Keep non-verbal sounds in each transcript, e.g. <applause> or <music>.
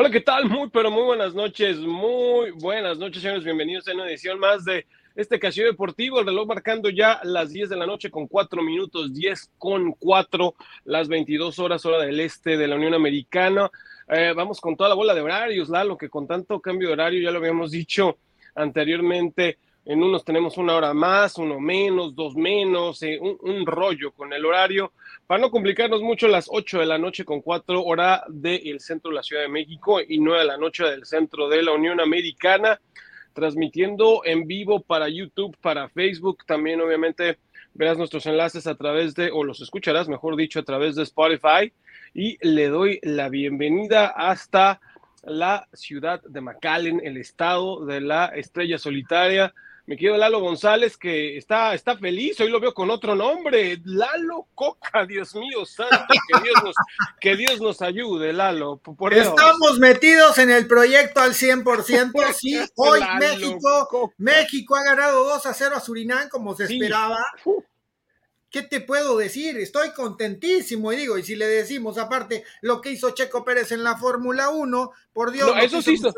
Hola, ¿qué tal? Muy, pero muy buenas noches. Muy buenas noches, señores. Bienvenidos a una edición más de este Casio Deportivo. El reloj marcando ya las 10 de la noche con 4 minutos, 10 con 4, las 22 horas, hora del este de la Unión Americana. Eh, vamos con toda la bola de horarios, Lalo, que con tanto cambio de horario, ya lo habíamos dicho anteriormente, en unos tenemos una hora más, uno menos, dos menos, eh, un, rollo con el horario. Para no complicarnos mucho, las 8 de la noche con 4 hora del centro de la Ciudad de México y 9 de la noche del centro de la Unión Americana, transmitiendo en vivo para YouTube, para Facebook, también obviamente verás nuestros enlaces a través de, o los escucharás, mejor dicho, a través de Spotify. Y le doy la bienvenida hasta la ciudad de McAllen, el estado de la estrella solitaria mi querido Lalo González, que está, está feliz, hoy lo veo con otro nombre, Lalo Coca, Dios mío santo, que Dios nos, que Dios nos ayude, Lalo. Estamos metidos en el proyecto al 100%, <laughs> sí, hoy México, México ha ganado 2 a 0 a Surinam, como se esperaba. ¿Qué te puedo decir? Estoy contentísimo y digo, y si le decimos aparte lo que hizo Checo Pérez en la Fórmula 1, por Dios, eso sí hizo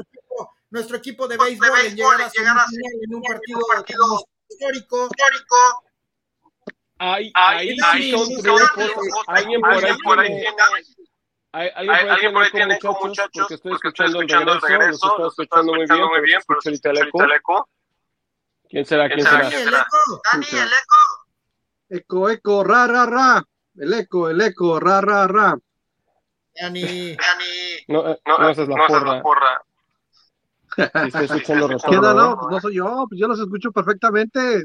nuestro equipo de béisbol, en llegar a, llegar a en un partido, partido histórico. histórico. Ahí, ahí, ahí son alguien por ahí tiene, alguien por ahí tiene como muchachos, porque estoy escuchando el regreso, los estoy escuchando muy bien, pero escucho el eco. ¿Quién será? ¿Quién será? Dani, el eco. Dani, el eco. Eco, eco, ra, ra, ra. El eco, el eco, ra, ra, ra. Dani, Dani. No, no, esa es la porra. ¿Qué no, no soy yo, pues yo los escucho perfectamente.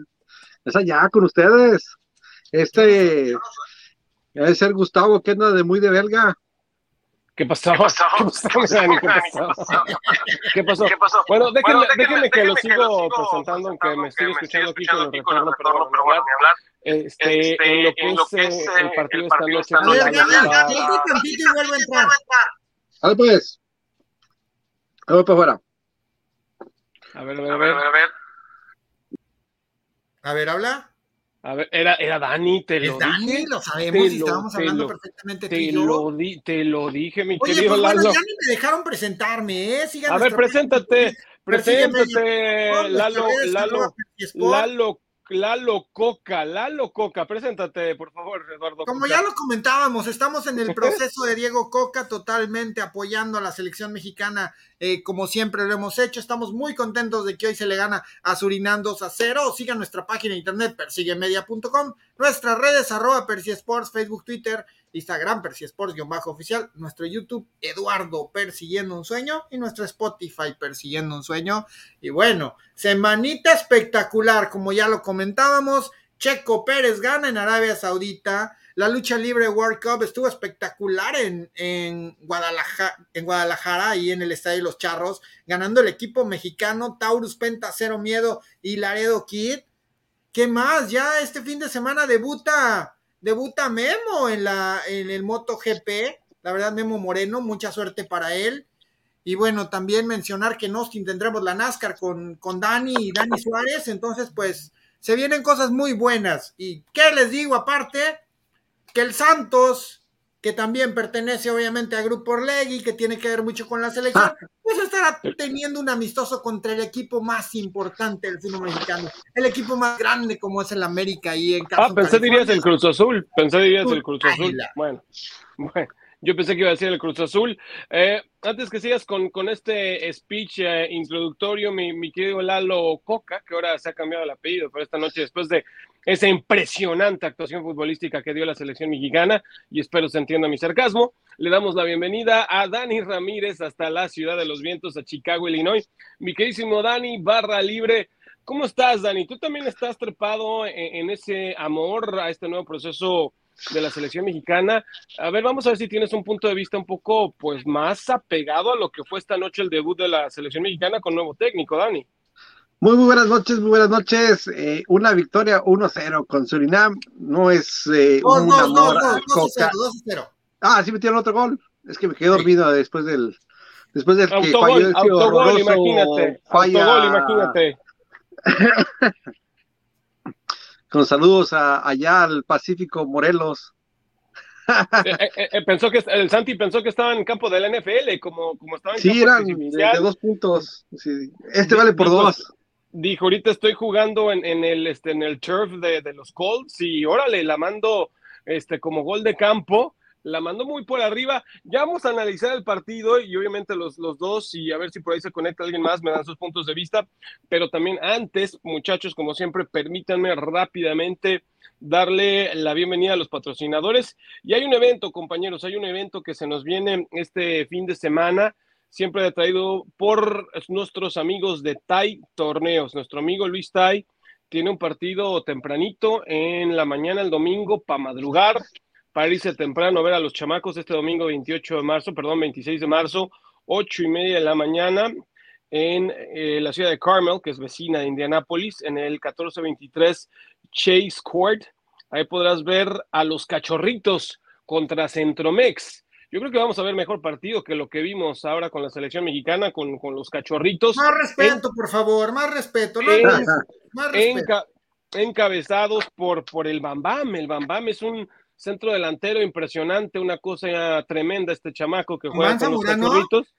Es allá con ustedes. Este debe ser Gustavo, que anda de muy de belga. ¿Qué pasó? ¿Qué pasó? ¿Qué pasó? ¿Qué pasó? Bueno, déjenme, déjenme, que lo sigo presentando, aunque me estoy escuchando aquí con el retorno, pero bueno, hablar. Este, en lo que es el partido esta noche. A ver, y vuelvo a entrar. A ver, pues. A ver, para afuera. A ver, a ver, a ver. A ver, a ver habla. A ver, era, era Dani, te lo Dani, dije. lo sabemos y estábamos hablando perfectamente te Lo di, te lo dije, mi Oye, querido pues, Lalo. Bueno, ya ni me dejaron presentarme, ¿eh? a ver, preséntate, preséntate, Lalo, Lalo, Lalo Lalo Coca, Lalo Coca, preséntate, por favor, Eduardo. Como ya lo comentábamos, estamos en el proceso de Diego Coca, totalmente apoyando a la selección mexicana, eh, como siempre lo hemos hecho. Estamos muy contentos de que hoy se le gana a Surinam 2 a 0. Sigan nuestra página de internet, persiguemedia.com, nuestras redes, arroba Persi Sports, Facebook, Twitter Instagram, Percy Sports-oficial, nuestro YouTube, Eduardo Persiguiendo un Sueño, y nuestro Spotify, Persiguiendo un Sueño. Y bueno, semanita espectacular, como ya lo comentábamos, Checo Pérez gana en Arabia Saudita, la lucha libre World Cup estuvo espectacular en, en, Guadalajara, y en el Estadio de los Charros, ganando el equipo mexicano Taurus Penta Cero Miedo y Laredo Kid. ¿Qué más? Ya este fin de semana debuta debuta Memo en, la, en el MotoGP. La verdad, Memo Moreno, mucha suerte para él. Y bueno, también mencionar que en Austin tendremos la NASCAR con, con Dani y Dani Suárez. Entonces, pues, se vienen cosas muy buenas. ¿Y qué les digo aparte? Que el Santos que también pertenece obviamente al Grupo Orlegui, que tiene que ver mucho con la selección, ah. pues estará teniendo un amistoso contra el equipo más importante del fútbol mexicano, el equipo más grande como es el América y en Ah, pensé dirías el Cruz Azul, pensé dirías el Cruz Azul. Bueno, <laughs> bueno. Yo pensé que iba a decir el Cruz Azul. Eh, antes que sigas con, con este speech eh, introductorio, mi, mi, querido Lalo Coca, que ahora se ha cambiado el apellido, pero esta noche, después de esa impresionante actuación futbolística que dio la selección mexicana, y espero se entienda mi sarcasmo, le damos la bienvenida a Dani Ramírez hasta la ciudad de los vientos, a Chicago, Illinois. Mi queridísimo Dani, barra libre. ¿Cómo estás, Dani? ¿Tú también estás trepado en, en ese amor a este nuevo proceso? De la selección mexicana. A ver, vamos a ver si tienes un punto de vista un poco pues más apegado a lo que fue esta noche el debut de la selección mexicana con nuevo técnico, Dani. Muy, muy buenas noches, muy buenas noches. Eh, una victoria 1-0 con Surinam no es eh, un amor a Coca. Ah, sí metieron otro gol. Es que me quedé dormido después del después del que falló el autogol, imagínate. Falla... Autogol, imagínate. <laughs> <laughs> Con saludos a, allá al Pacífico Morelos. Eh, eh, pensó que el Santi pensó que estaba en campo del NFL, como, como estaba en sí, eran de, dos puntos. Este vale por dos. Dijo, ahorita estoy jugando en, en, el, este, en el turf de, de los Colts y órale, la mando este, como gol de campo la mandó muy por arriba. Ya vamos a analizar el partido y obviamente los, los dos y a ver si por ahí se conecta alguien más, me dan sus puntos de vista. Pero también antes, muchachos, como siempre, permítanme rápidamente darle la bienvenida a los patrocinadores. Y hay un evento, compañeros, hay un evento que se nos viene este fin de semana siempre traído por nuestros amigos de Tai Torneos. Nuestro amigo Luis Tai tiene un partido tempranito en la mañana, el domingo, para madrugar para irse temprano a ver a los chamacos este domingo 28 de marzo, perdón, 26 de marzo, 8 y media de la mañana en eh, la ciudad de Carmel, que es vecina de Indianápolis, en el 1423 Chase Court. Ahí podrás ver a los cachorritos contra Centromex. Yo creo que vamos a ver mejor partido que lo que vimos ahora con la selección mexicana, con, los cachorritos. Más respeto, por favor, más respeto. No, más respeto. encabezados por, por el Bambam. El Bambam es un centro delantero impresionante, una cosa tremenda este chamaco que juega con los cachorritos.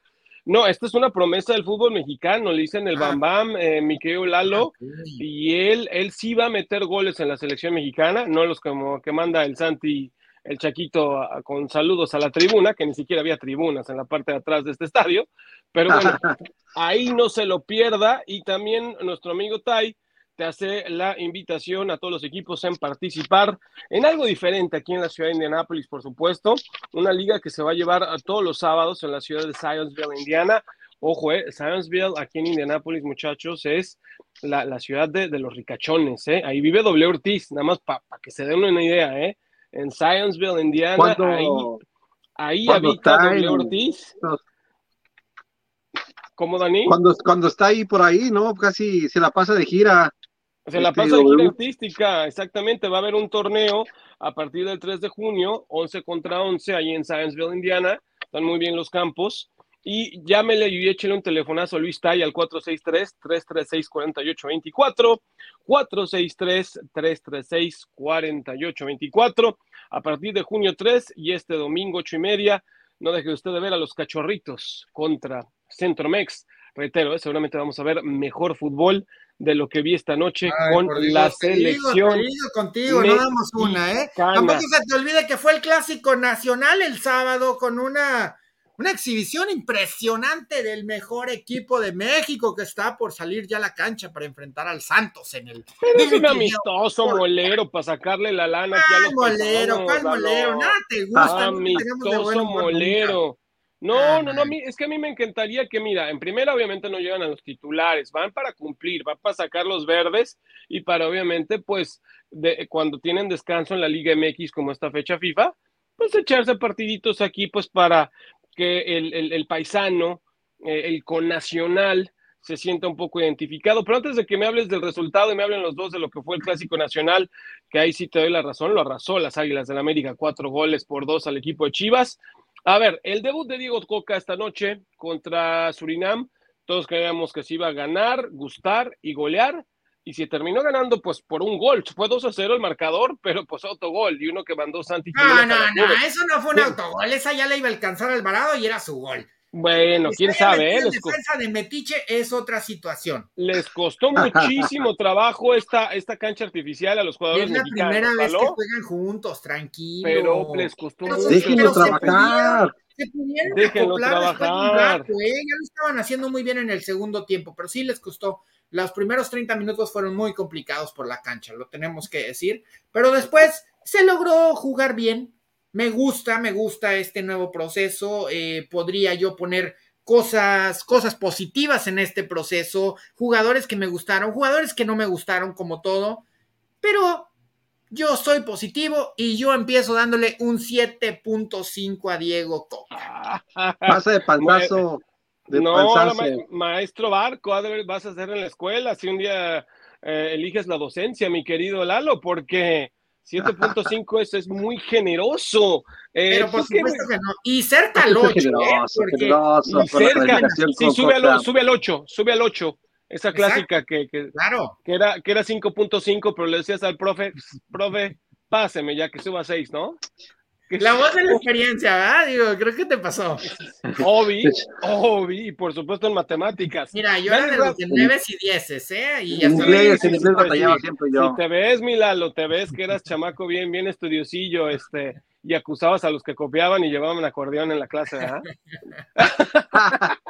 No, esta es una promesa del fútbol mexicano, le dicen el ah. Bam Bam, eh, mi querido Lalo, y él, él sí va a meter goles en la selección mexicana, no los como que manda el Santi, el Chaquito, con saludos a la tribuna, que ni siquiera había tribunas en la parte de atrás de este estadio, pero bueno, <laughs> ahí no se lo pierda, y también nuestro amigo Tai, te hace la invitación a todos los equipos en participar en algo diferente aquí en la ciudad de Indianápolis, por supuesto, una liga que se va a llevar a todos los sábados en la ciudad de Scienceville, Indiana. Ojo, eh, Scienceville, aquí en Indianápolis, muchachos, es la, ciudad de, los ricachones, ¿eh? Ahí vive W. Ortiz, nada más para que se den una idea, ¿eh? En Scienceville, Indiana, ahí, ahí habita W. Ortiz. ¿Cómo, Dani? Cuando, cuando está ahí por ahí, ¿no? Casi se la pasa de gira. Se la pasa de gira artística, exactamente. Va a haber un torneo a partir del 3 de junio, 11 contra 11, ahí en Scienceville, Indiana. Están muy bien los campos. Y llámele y échele un telefonazo a Luis Tay al 463-336-4824. 463-336-4824. A partir de junio 3 y este domingo 8 y media, no deje usted de ver a los cachorritos contra Centromex. Reitero, ¿eh? seguramente vamos a ver mejor fútbol de lo que vi esta noche con la selección. contigo, no damos una, ¿eh? Tampoco se te olvide que fue el clásico nacional el sábado con una, una exhibición impresionante del mejor equipo de México que está por salir ya a la cancha para enfrentar al Santos en el. es un amistoso molero para sacarle la lana aquí a los molero? ¿Cuál molero? Nada te gusta. Amistoso molero. No, no, no, es que a mí me encantaría que, mira, en primera obviamente no llegan a los titulares, van para cumplir, van para sacar los verdes y para obviamente, pues, de, cuando tienen descanso en la Liga MX como esta fecha FIFA, pues echarse partiditos aquí, pues, para que el, paisano, eh, el connacional, se sienta un poco identificado. Pero antes de que me hables del resultado y me hablen los dos de lo que fue el Clásico Nacional, que ahí sí te doy la razón, lo arrasó las Águilas del América, cuatro goles por dos al equipo de Chivas. A ver, el debut de Diego Coca esta noche contra Surinam, todos creíamos que se iba a ganar, gustar y golear, y si terminó ganando, pues por un gol. Fue 2 a 0 el marcador, pero pues autogol, y uno que mandó Santi. No, no, no, eso no fue un autogol, esa ya le iba a alcanzar al varado y era su gol. Bueno, quién sabe, ¿eh? La defensa de Metiche es otra situación. Les costó <laughs> muchísimo trabajo esta, esta cancha artificial a los jugadores. Es la primera vez que juegan juntos, tranquilo. Pero les costó mucho. Déjenlo trabajar. Se pudieron Déjenlo trabajar. ¿eh? Ya lo estaban haciendo muy bien en el segundo tiempo, pero sí les costó. Los primeros 30 minutos fueron muy complicados por la cancha, lo tenemos que decir. Pero después se logró jugar bien, me gusta, me gusta este nuevo proceso. Eh, podría yo poner cosas, cosas positivas en este proceso, jugadores que me gustaron, jugadores que no me gustaron como todo, pero yo soy positivo y yo empiezo dándole un 7.5 a Diego Coca. <laughs> Pasa de palmazo. no, maestro Barco, vas a hacer en la escuela si un día eh, eliges la docencia, mi querido Lalo, porque 7.5 es, es muy generoso. Eh, pero por supuesto que no. Y cerca al 8. Generoso, ¿eh? generoso, cerca, sí, sube al, sube al 8, sube al 8. Esa clásica que, que, claro. que era, que era 5.5, pero le decías al profe, profe, páseme ya que suba a 6, ¿no? <laughs> La voz de la experiencia, ¿verdad? Digo, creo que te pasó. Obi, Obi, y por supuesto en matemáticas. Mira, yo era de los de 9 y 10, ¿eh? Y en inglés, en inglés batallaba siempre yo. Si te ves, Milalo, te ves que eras chamaco bien, bien estudiosillo, este, y acusabas a los que copiaban y llevaban acordeón en la clase, ¿verdad? <laughs>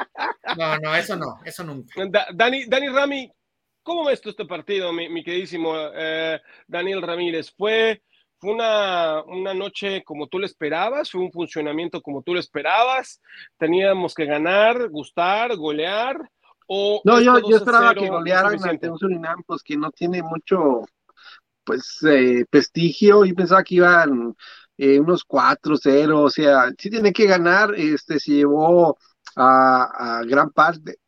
no, no, eso no, eso nunca. Dani, Dani Rami, ¿cómo ves tú este partido, mi, mi queridísimo eh, Daniel Ramírez? ¿Fue fue una, una, noche como tú lo esperabas, fue un funcionamiento como tú lo esperabas, teníamos que ganar, gustar, golear. O no, yo, yo esperaba que golearan ante un Surinam, pues que no tiene mucho pues eh, prestigio, y pensaba que iban eh, unos 4-0, o sea, sí tiene que ganar, este se llevó a, gran parte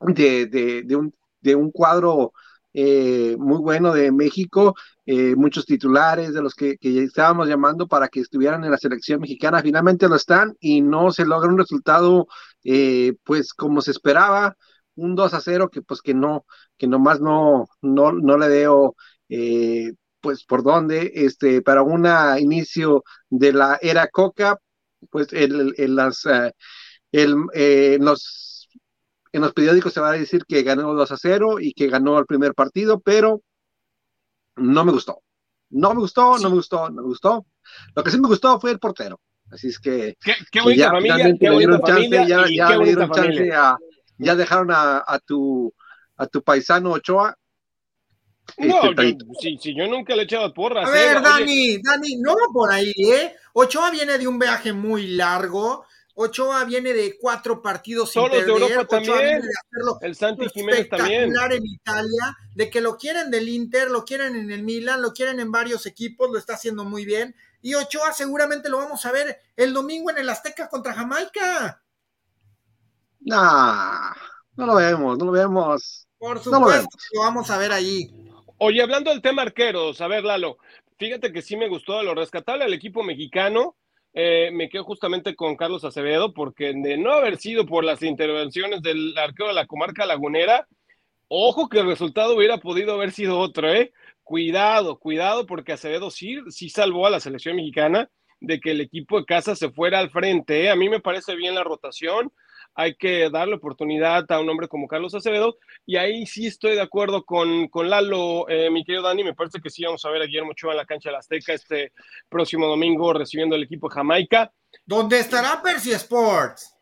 de, de, de, un, de un cuadro eh, muy bueno de México, eh, muchos titulares de los que, estábamos llamando para que estuvieran en la selección mexicana, finalmente lo están y no se logra un resultado eh, pues como se esperaba, un 2 a 0 que pues que no, que nomás no, no, no le veo pues por dónde, este, para un inicio de la era Coca, pues el, el las, el, los en los periódicos se va a decir que ganó 2 a 0 y que ganó el primer partido, pero no me gustó. No me gustó, no me gustó, no me gustó. Lo que sí me gustó fue el portero. Así es que, qué, qué ya, familia, qué le dieron chance, ya, ya le dieron chance a, ya dejaron a, a, tu a tu paisano Ochoa. No, este, yo, si, si, yo nunca le he echado porras. A ver, ¿eh? Dani, Dani, no por ahí, ¿eh? Ochoa viene de un viaje muy largo Ochoa viene de cuatro partidos sin perder. de Europa también. el Santi Jiménez también. en Italia, de que lo quieren del Inter, lo quieren en el Milan, lo quieren en varios equipos, lo está haciendo muy bien. Y Ochoa seguramente lo vamos a ver el domingo en el Azteca contra Jamaica. Nah, no lo vemos, no lo vemos. Por supuesto lo, vamos a ver allí. Oye, hablando del tema arqueros, a ver, Lalo, fíjate que sí me gustó lo rescatable al equipo mexicano eh, me quedo justamente con Carlos Acevedo, porque de no haber sido por las intervenciones del arquero de la comarca lagunera, ojo que el resultado hubiera podido haber sido otro, ¿eh? Cuidado, cuidado, porque Acevedo sí, sí salvó a la selección mexicana de que el equipo de casa se fuera al frente. ¿eh? A mí me parece bien la rotación hay que darle oportunidad a un hombre como Carlos Acevedo. Y ahí sí estoy de acuerdo con, con Lalo, eh, mi querido Dani. Me parece que sí vamos a ver a Guillermo Ochoa en la cancha de la Azteca este próximo domingo recibiendo el equipo de Jamaica. ¿Dónde estará Percy Sports?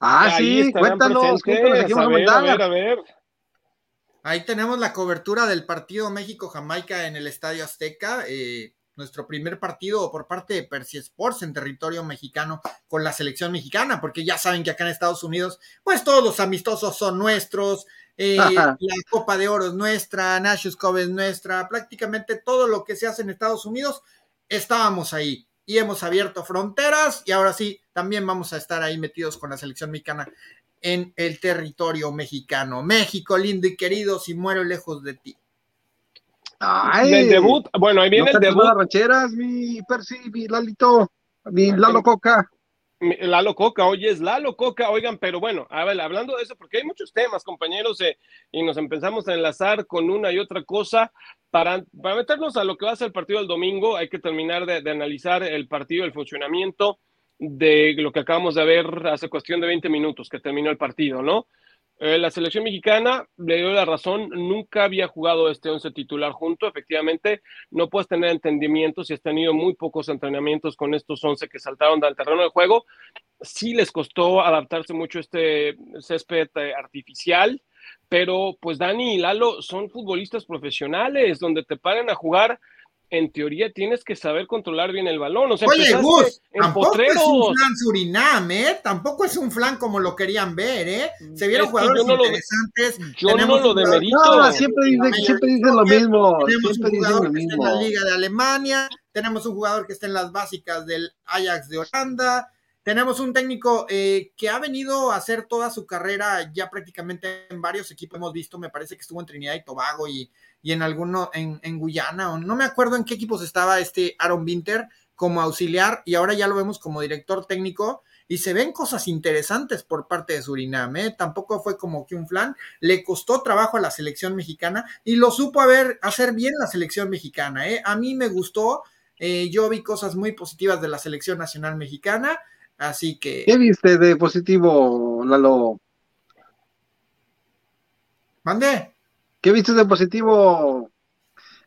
Ah, sí, cuéntanos, cuéntanos a, ver, a ver. Ahí tenemos la cobertura del partido México-Jamaica en el Estadio Azteca. Eh, nuestro primer partido por parte de Percy Sports en territorio mexicano con la selección mexicana, porque ya saben que acá en Estados Unidos, pues todos los amistosos son nuestros, eh, la Copa de Oro es nuestra, Nations Cup es nuestra, prácticamente todo lo que se hace en Estados Unidos, estábamos ahí y hemos abierto fronteras y ahora sí, también vamos a estar ahí metidos con la selección mexicana en el territorio mexicano. México, lindo y querido, si muero lejos de ti. Ay, debut, bueno, ahí viene el debut. Las rancheras, mi Percy, mi Lalito, mi Lalo Coca. Lalo Coca, oye, es Lalo Coca, oigan, pero bueno, a ver, hablando de eso, porque hay muchos temas, compañeros, eh, y nos empezamos a enlazar con una y otra cosa. Para, para meternos a lo que va a ser el partido del domingo, hay que terminar de, de analizar el partido, el funcionamiento de lo que acabamos de ver hace cuestión de 20 minutos que terminó el partido, ¿no? Eh, la selección mexicana, le dio la razón, nunca había jugado este once titular junto. Efectivamente, no puedes tener entendimiento si has tenido muy pocos entrenamientos con estos once que saltaron del terreno de juego. Sí les costó adaptarse mucho este césped eh, artificial, pero pues Dani y Lalo son futbolistas profesionales, donde te pagan a jugar en teoría tienes que saber controlar bien el balón. O sea, Oye, Gus, tampoco es un flan Surinam, ¿eh? Tampoco es un flan como lo querían ver, ¿eh? Se vieron jugadores interesantes. yo no lo demerito. No, siempre dicen siempre dice lo mismo. Tenemos un jugador que está en la Liga de Alemania, tenemos un jugador que está en las básicas del Ajax de Holanda, tenemos un técnico eh, que ha venido a hacer toda su carrera ya prácticamente en varios equipos. Hemos visto, me parece que estuvo en Trinidad y Tobago y en alguno, en, en Guyana, o no me acuerdo en qué equipos estaba este Aaron Winter como auxiliar y ahora ya lo vemos como director técnico y se ven cosas interesantes por parte de Surinam, ¿eh? tampoco fue como que un flan, le costó trabajo a la selección mexicana y lo supo haber, hacer bien la selección mexicana, ¿eh? a mí me gustó Eh, yo vi cosas muy positivas de la selección nacional mexicana, así que... ¿Qué viste de positivo, Lalo? ¿Mande? ¿Qué viste de positivo,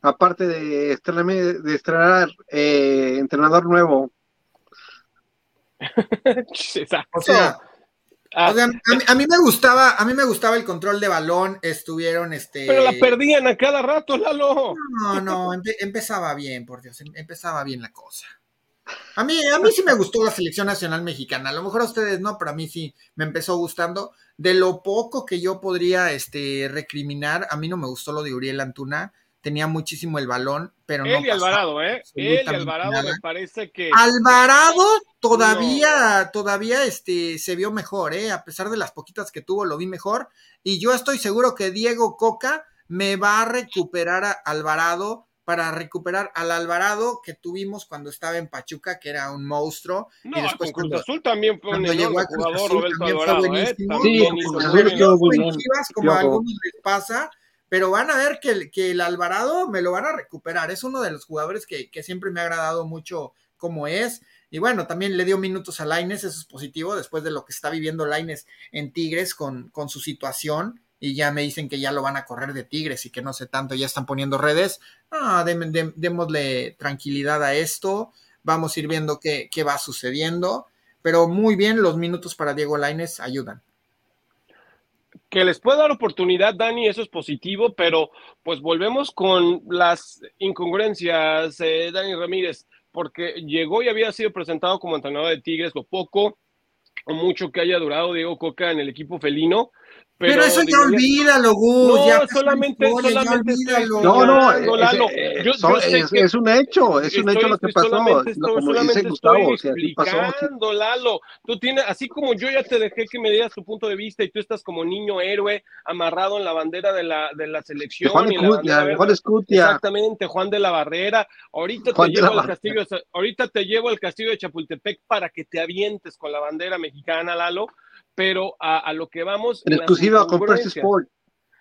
aparte de estrenar, de estrenar eh, entrenador nuevo? <laughs> o sea, Ah. a, mí, me gustaba, a mí me gustaba el control de balón, estuvieron este. Pero la perdían a cada rato, Lalo. No, no, empezaba bien, por Dios, em, empezaba bien la cosa. A mí, a mí sí me gustó la selección nacional mexicana. A lo mejor a ustedes no, pero a mí sí me empezó gustando. De lo poco que yo podría este, recriminar, a mí no me gustó lo de Uriel Antuna tenía muchísimo el balón, pero no. Él y Alvarado, ¿eh? Él y Alvarado me parece que. Alvarado todavía, todavía este, se vio mejor, ¿eh? A pesar de las poquitas que tuvo, lo vi mejor. Y yo estoy seguro que Diego Coca me va a recuperar a Alvarado para recuperar al Alvarado que tuvimos cuando estaba en Pachuca, que era un monstruo. No, y después con Cruz Azul también fue un llegó a jugador, Roberto Alvarado, ¿eh? Sí, como a algunos les pasa, pero van a ver que el, que el Alvarado me lo van a recuperar. Es uno de los jugadores que, siempre me ha agradado mucho como es. Y bueno, también le dio minutos a Laines, eso es positivo, después de lo que está viviendo Laines en Tigres con, con su situación. Y ya me dicen que ya lo van a correr de Tigres y que no sé tanto, ya están poniendo redes. Ah, démosle tranquilidad a esto. Vamos a ir viendo qué, qué va sucediendo. Pero muy bien, los minutos para Diego Laines ayudan que les puede dar oportunidad, Dani, eso es positivo, pero pues volvemos con las incongruencias, eh, Dani Ramírez, porque llegó y había sido presentado como entrenador de Tigres, lo poco o mucho que haya durado Diego Coca en el equipo felino, pero, eso ya olvídalo, Gus. No, ya solamente, solamente No, no, es, es, un hecho, es un hecho lo que pasó. Solamente, lo, como solamente dice Gustavo, estoy explicando, Lalo. Tú tienes, así como yo ya te dejé que me dieras tu punto de vista y tú estás como niño héroe amarrado en la bandera de la, de la selección. Juan, y la Juan Escutia. Exactamente, Juan de la Barrera. Ahorita te, llevo al castillo, ahorita te llevo al castillo de Chapultepec para que te avientes con la bandera mexicana, Lalo pero a, lo que vamos. En exclusiva con Press Sport.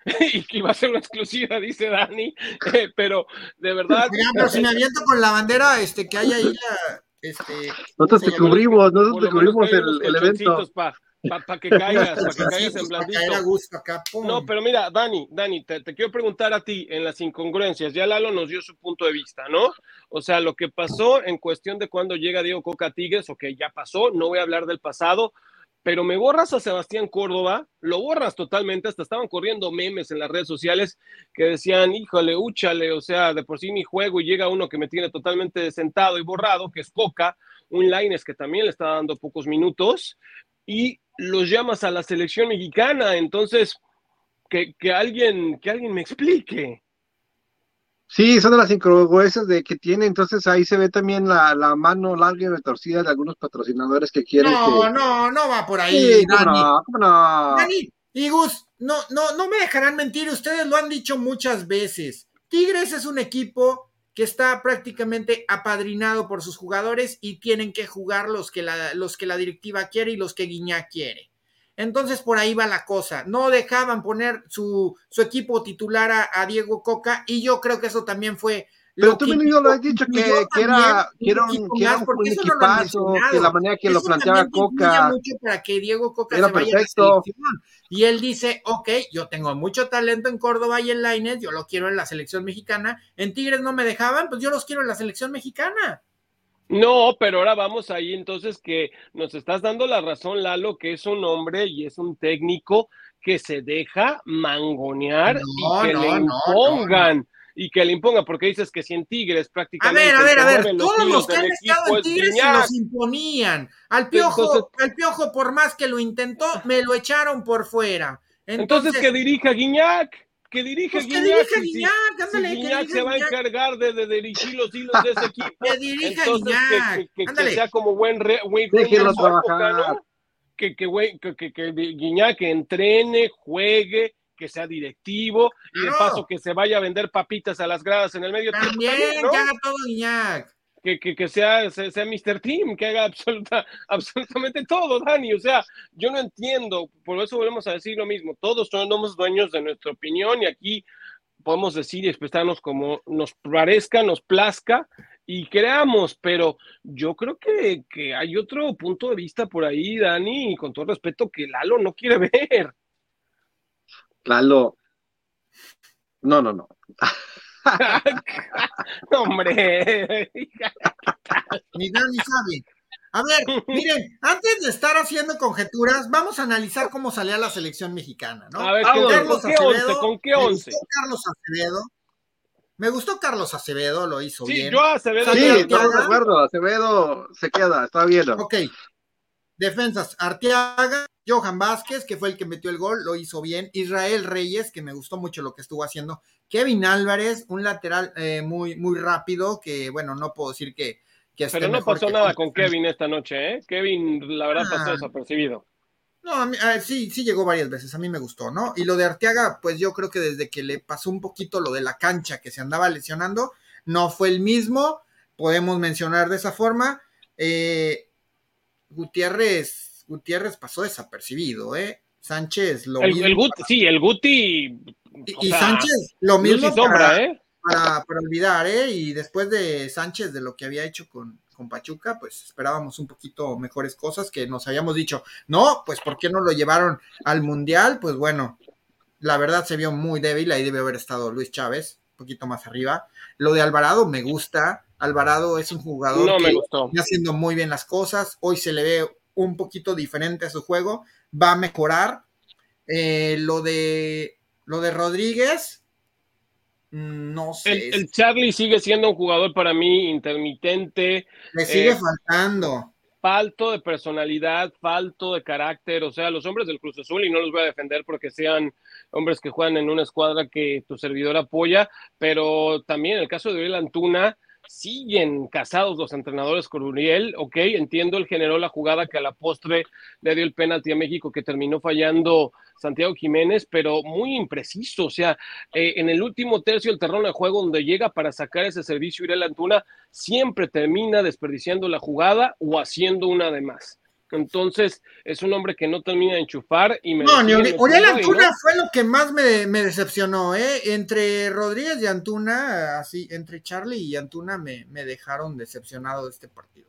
<laughs> y que iba a ser una exclusiva, dice Dani, eh, pero de verdad. pero si me aviento con la bandera este, que hay ahí la. Este, nosotros te cubrimos, nosotros te cubrimos el, el evento. Para que caigas, para que caigas en blandito. Gusto acá, no, pero mira, Dani, Dani, te, te, quiero preguntar a ti en las incongruencias. Ya Lalo nos dio su punto de vista, ¿no? O sea, lo que pasó en cuestión de cuando llega Diego Coca Tigres, ok, ya pasó, no voy a hablar del pasado, pero me borras a Sebastián Córdoba, lo borras totalmente, hasta estaban corriendo memes en las redes sociales que decían, híjole, úchale, o sea, de por sí mi juego y llega uno que me tiene totalmente sentado y borrado, que es Coca, un Lines que también le está dando pocos minutos, y los llamas a la selección mexicana, entonces, que, que alguien, que alguien me explique. Sí, son de las incongruencias de que tiene, entonces ahí se ve también la, la mano larga y retorcida de algunos patrocinadores que quieren. No, no, no va por ahí, Dani. No, no? Dani y Gus, no, no, no me dejarán mentir, ustedes lo han dicho muchas veces. Tigres es un equipo que está prácticamente apadrinado por sus jugadores y tienen que jugar los que la, los que la directiva quiere y los que Guiñá quiere. Entonces por ahí va la cosa. No dejaban poner su, su equipo titular a, Diego Coca y yo creo que eso también fue... Pero tú mismo lo has dicho que, que, era, que era un, que era un equipazo, que la manera que lo planteaba Coca. mucho para que Diego Coca se vaya perfecto. y él dice, ok, yo tengo mucho talento en Córdoba y en Lainez, yo lo quiero en la selección mexicana. En Tigres no me dejaban, pues yo los quiero en la selección mexicana. No, pero ahora vamos ahí entonces que nos estás dando la razón, Lalo, que es un hombre y es un técnico que se deja mangonear y que le impongan. y que le imponga, porque dices que si en Tigres prácticamente. A ver, a ver, a ver, todos los que han estado en Tigres se los imponían. Al piojo, al piojo, por más que lo intentó, me lo echaron por fuera. Entonces, entonces que dirija Guiñac que dirige pues Guiñac. Que dirija Guiñac, se va a encargar de, de, dirigir los hilos de ese <laughs> equipo. que dirija Guiñac. Que, que, sea como buen re, que, que, que, que, Guiñac entrene, juegue, que sea directivo y de paso que se vaya a vender papitas a las gradas en el medio También, tiempo. También, que haga todo Guiñac que, que, que sea, sea, Mr. Team, que haga <laughs> absoluta, absolutamente todo, Dani. O sea, yo no entiendo, por eso volvemos a decir lo mismo, todos somos dueños de nuestra opinión y aquí podemos decir y expresarnos como nos parezca, nos plazca y creamos, pero yo creo que, que, hay otro punto de vista por ahí, Dani, y con todo respeto, que Lalo no quiere ver. Lalo, no, no, no. <laughs> hombre. Ni Dani sabe. A ver, miren, antes de estar haciendo conjeturas, vamos a analizar cómo salía la selección mexicana, ¿no? A ver, ¿con, qué once? ¿Con qué once? Carlos Acevedo, me gustó Carlos Acevedo, lo hizo sí, bien. Yo Acevedo. Sí, estamos de acuerdo. Acevedo se queda, está bien. Ok. Defensas, Arteaga, Johan Vázquez, que fue el que metió el gol, lo hizo bien. Israel Reyes, que me gustó mucho lo que estuvo haciendo. Kevin Álvarez, un lateral eh, muy, muy rápido, que bueno, no puedo decir que. que Pero no pasó nada con Kevin esta noche, ¿eh? Kevin, la verdad, pasó ah. desapercibido. No, sí, sí llegó varias veces, a mí me gustó, ¿no? Y lo de Arteaga, pues yo creo que desde que le pasó un poquito lo de la cancha que se andaba lesionando, no fue el mismo, podemos mencionar de esa forma. Eh, Gutiérrez, Gutiérrez pasó desapercibido, ¿eh? Sánchez, lo mismo. El Guti, sí, el Guti. Y, Sánchez, lo mismo. Sombra, ¿eh? para, para olvidar, ¿eh? Y después de Sánchez, de lo que había hecho con, con Pachuca, pues esperábamos un poquito mejores cosas que nos habíamos dicho, no, pues ¿por qué no lo llevaron al Mundial? Pues bueno, la verdad se vio muy débil, ahí debe haber estado Luis Chávez, un poquito más arriba. Lo de Alvarado me gusta, Alvarado es un jugador que está haciendo muy bien las cosas, hoy se le ve un poquito diferente a su juego, va a mejorar. Eh, lo de lo de Rodríguez, Mm, no sé. El, Charlie sigue siendo un jugador para mí intermitente. Le sigue eh, faltando. Falto de personalidad, falto de carácter. O sea, los hombres del Cruz Azul, y no los voy a defender porque sean hombres que juegan en una escuadra que tu servidor apoya, pero también en el caso de Uriel Antuna, siguen casados los entrenadores con Uriel, ok, entiendo, él generó la jugada que a la postre le dio el penalti a México que terminó fallando Santiago Jiménez, pero muy impreciso, o sea, eh, en el último tercio del terreno de juego donde llega para sacar ese servicio Uriel Antuna, siempre termina desperdiciando la jugada o haciendo una de más. Entonces, es un hombre que no termina de enchufar y me. No, ni Uriel Antuna fue lo que más me, decepcionó, ¿eh? Entre Rodríguez y Antuna, así, entre Charlie y Antuna me, dejaron decepcionado de este partido.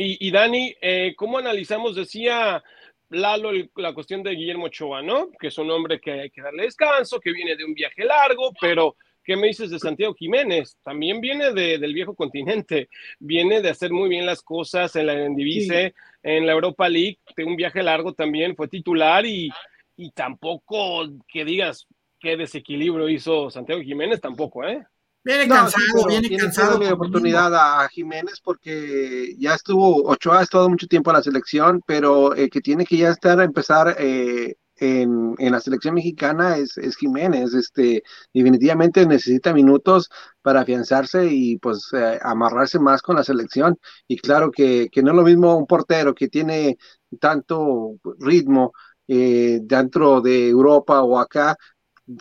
Y, Dani, eh, ¿cómo analizamos? Decía Lalo la cuestión de Guillermo Ochoa, ¿no? Que es un hombre que hay que darle descanso, que viene de un viaje largo, pero ¿Qué me dices de Santiago Jiménez? También viene del viejo continente, viene de hacer muy bien las cosas en la Eredivisie, en la Europa League, de un viaje largo también, fue titular y, y tampoco que digas qué desequilibrio hizo Santiago Jiménez, tampoco, ¿eh? Viene cansado, viene cansado. de oportunidad a Jiménez porque ya estuvo, Ochoa ha estado mucho tiempo en la selección, pero eh, que tiene que ya estar a empezar eh, en, la selección mexicana es, Jiménez. Este, definitivamente necesita minutos para afianzarse y pues eh, amarrarse más con la selección. Y claro que, no es lo mismo un portero que tiene tanto ritmo eh, dentro de Europa o acá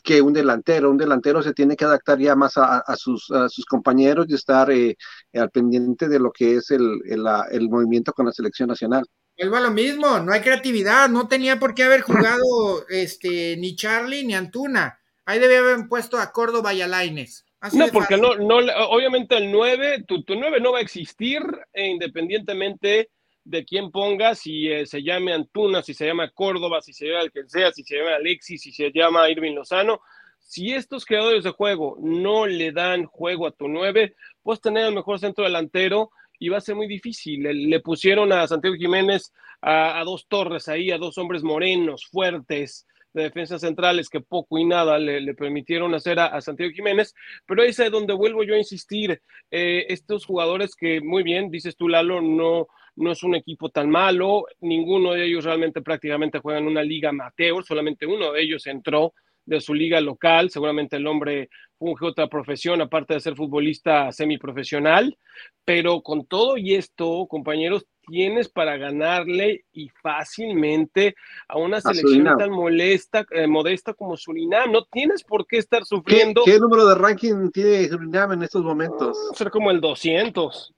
que un delantero. Un delantero se tiene que adaptar ya más a, sus, sus, compañeros y estar eh, al pendiente de lo que es el movimiento con la selección nacional. Vuelvo a lo mismo, no hay creatividad, no tenía por qué haber jugado <laughs> este, ni Charlie ni Antuna. Ahí debía haber puesto a Córdoba y a Laines. no, porque no, no, obviamente el 9, tu, tu 9 no va a existir eh, independientemente de quién ponga, si eh, se llame Antuna, si se llama Córdoba, si se llama el que sea, si se llama Alexis, si se llama Irving Lozano. Si estos creadores de juego no le dan juego a tu 9, puedes tener el mejor centro delantero va a ser muy difícil. Le, pusieron a Santiago Jiménez a, dos torres ahí, a dos hombres morenos, fuertes, de defensas centrales que poco y nada le, permitieron hacer a, Santiago Jiménez, pero ahí es donde vuelvo yo a insistir, eh, estos jugadores que muy bien, dices tú Lalo, no, no es un equipo tan malo, ninguno de ellos realmente prácticamente juega en una liga amateur, solamente uno de ellos entró de su liga local, seguramente el hombre funge otra profesión aparte de ser futbolista semiprofesional, pero con todo y esto, compañeros, tienes para ganarle y fácilmente a una selección tan molesta, eh, modesta como Surinam. No tienes por qué estar sufriendo. ¿Qué, número de ranking tiene Surinam en estos momentos? Ser como el 200.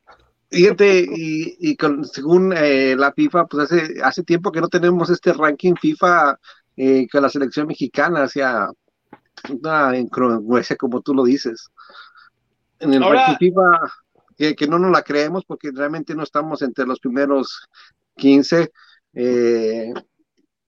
Fíjate, y, y con, según eh, la FIFA, pues hace, hace tiempo que no tenemos este ranking FIFA eh, con la selección mexicana, hacia una incongruencia <laughs> como tú lo dices. En el FIFA que, no nos la creemos porque realmente no estamos entre los primeros 15. Eh,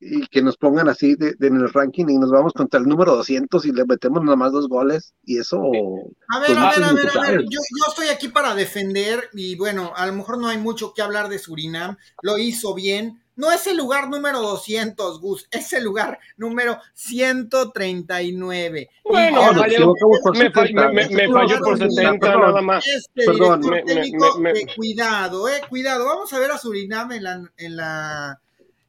y que nos pongan así de, en el ranking y nos vamos contra el número 200 y le metemos nada más dos goles y eso... A ver, pues, a, ver a ver, a ver, yo, yo, estoy aquí para defender y bueno, a lo mejor no hay mucho que hablar de Surinam, lo hizo bien, no es el lugar número 200, Gus, es el lugar número 139. Bueno, me, falló por 70 nada más. Este Perdón, técnico, cuidado, eh, cuidado, vamos a ver a Surinam en la... En la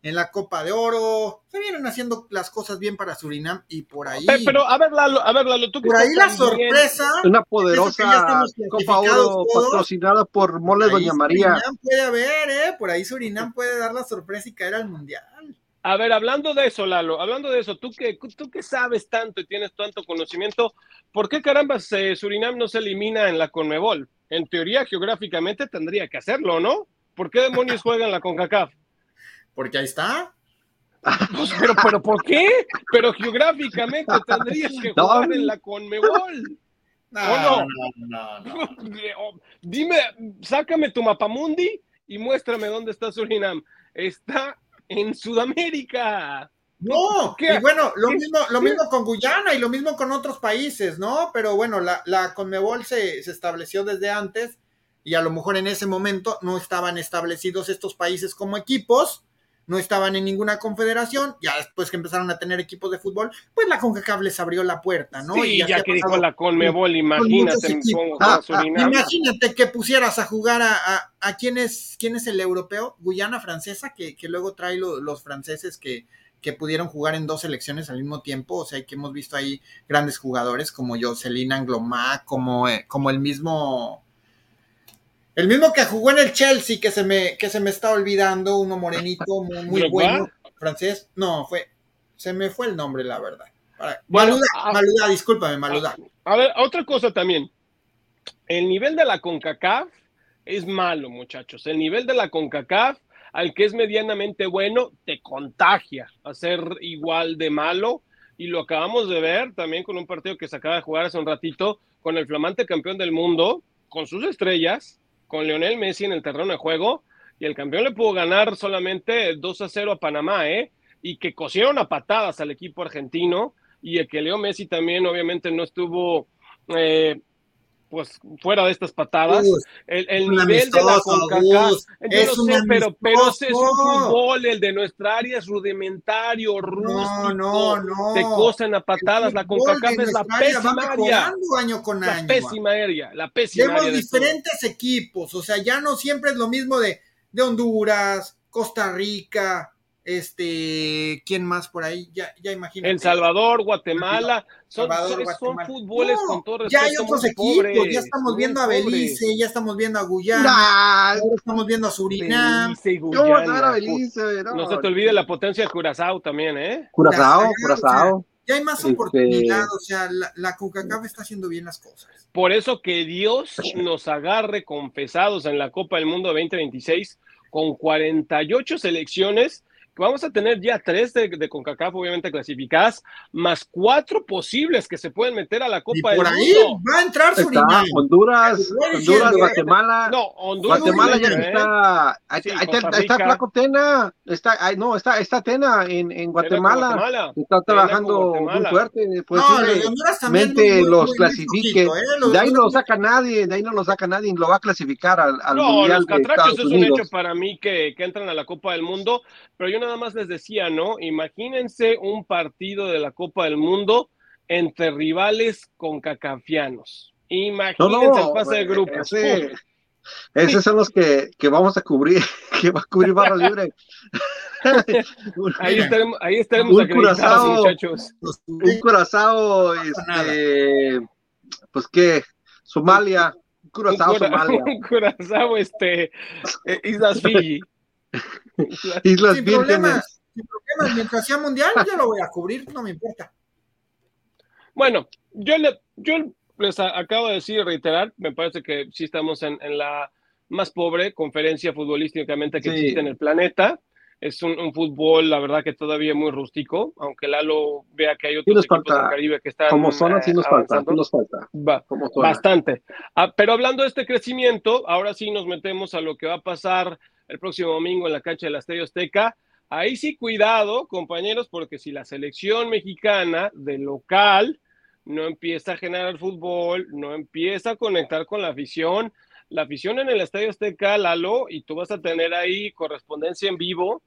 en la Copa de Oro. Se vienen haciendo las cosas bien para Surinam y por ahí. Pero, a ver, Lalo, a ver, Lalo, tú que Por ahí la sorpresa. Una poderosa Copa Oro patrocinada por Mole Doña María. Surinam puede haber, ¿eh? Por ahí Surinam puede dar la sorpresa y caer al Mundial. A ver, hablando de eso, Lalo, hablando de eso, tú que, tú que sabes tanto y tienes tanto conocimiento, ¿por qué caramba Surinam no se elimina en la Conmebol? En teoría, geográficamente tendría que hacerlo, ¿no? ¿Por qué demonios juegan la CONCACAF? Porque ahí está. <laughs> Pues, pero, pero, ¿por qué? Pero geográficamente tendrías que <laughs> jugar en la Conmebol. No, no, no, no, <laughs> Dime, sácame tu mapamundi y muéstrame dónde está Surinam. Está en Sudamérica. No, y bueno, lo mismo, lo mismo con Guyana y lo mismo con otros países, ¿no? Pero bueno, la, la Conmebol se, se estableció desde antes y a lo mejor en ese momento no estaban establecidos estos países como equipos no estaban en ninguna confederación, ya después que empezaron a tener equipos de fútbol, pues la CONCACAF les abrió la puerta, ¿no? Sí, ya, que dijo la Conmebol, imagínate, ah, ah, imagínate que pusieras a jugar a, a, quién, es, quién es el europeo, Guyana francesa, que, que luego trae los franceses que, que pudieron jugar en dos selecciones al mismo tiempo, o sea, que hemos visto ahí grandes jugadores como Jocelyn Anglomá, como, eh, como el mismo el mismo que jugó en el Chelsea, que se me, que se me está olvidando, uno morenito, muy, bueno, francés. No, fue, se me fue el nombre, la verdad. Maluda, ah, Maluda, discúlpame, Maluda. A, ver, otra cosa también. El nivel de la CONCACAF es malo, muchachos. El nivel de la CONCACAF, al que es medianamente bueno, te contagia a ser igual de malo. Y lo acabamos de ver también con un partido que se acaba de jugar hace un ratito con el flamante campeón del mundo, con sus estrellas, con Lionel Messi en el terreno de juego y el campeón le pudo ganar solamente 2 a 0 a Panamá, ¿eh? Y que cosieron a patadas al equipo argentino y el que Leo Messi también obviamente no estuvo eh, pues fuera de estas patadas, el, nivel de la CONCACAF, yo no sé, pero, pero es un fútbol, el de nuestra área es rudimentario, rústico, no, no, no. te cosen a patadas, la CONCACAF es la pésima área, año con año. la pésima área, la pésima Tenemos diferentes equipos, o sea, ya no siempre es lo mismo de, de Honduras, Costa Rica, este, ¿quién más por ahí? Ya, ya imagino. El Salvador, Guatemala, son, son, fútboles con todo respeto. Ya hay otros equipos, ya estamos viendo a Belice, ya estamos viendo a Guyana, estamos viendo a Surinam. a Belice, no. se te olvide la potencia de Curazao también, ¿eh? Curazao, Curazao. ya hay más este oportunidad, o sea, la, la CONCACAF está haciendo bien las cosas. Por eso que Dios nos agarre confesados en la Copa del Mundo 2026 con 48 selecciones vamos a tener ya tres de, de, CONCACAF obviamente clasificadas, más cuatro posibles que se pueden meter a la Copa y por ahí va a entrar Surinam. Honduras, Honduras, Guatemala. No, Honduras. Guatemala ya está. Ahí, está Flaco Tena. Está, no, está, está Tena en, en Guatemala. Está trabajando muy fuerte. Pues no, los clasifique. ¿eh? de ahí no lo saca nadie, de ahí no lo saca nadie, lo va a clasificar al, al no, Mundial los catrachos es un hecho para mí que, que entran a la Copa del Mundo, pero yo nada más les decía, ¿no? Imagínense un partido de la Copa del Mundo entre rivales con cacafianos. Imagínense el pase de grupo. esos son los que, que, vamos a cubrir, <laughs> que va a cubrir barra libre. <laughs> ahí estaremos, ahí estaremos un curazao, muchachos. Un curazao, este, pues qué, Somalia, un curazao, <laughs> Somalia. Un curazao, este, eh, Islas Fiji. Islas sin Problemas, sin problemas, mientras sea mundial, yo lo voy a cubrir, no me importa. Bueno, yo, le, yo les acabo de decir y reiterar, me parece que sí estamos en, la más pobre conferencia futbolísticamente que existe en el planeta. es un, fútbol, la verdad que todavía muy rústico, aunque Lalo vea que hay otros equipos del Caribe que están como zona sí nos falta, nos falta. bastante. Ah, pero hablando de este crecimiento, ahora sí nos metemos a lo que va a pasar el próximo domingo en la cancha del Estadio Azteca. Ahí sí cuidado, compañeros, porque si la selección mexicana de local no empieza a generar fútbol, no empieza a conectar con la afición, la afición en el Estadio Azteca, Lalo, y tú vas a tener ahí correspondencia en vivo,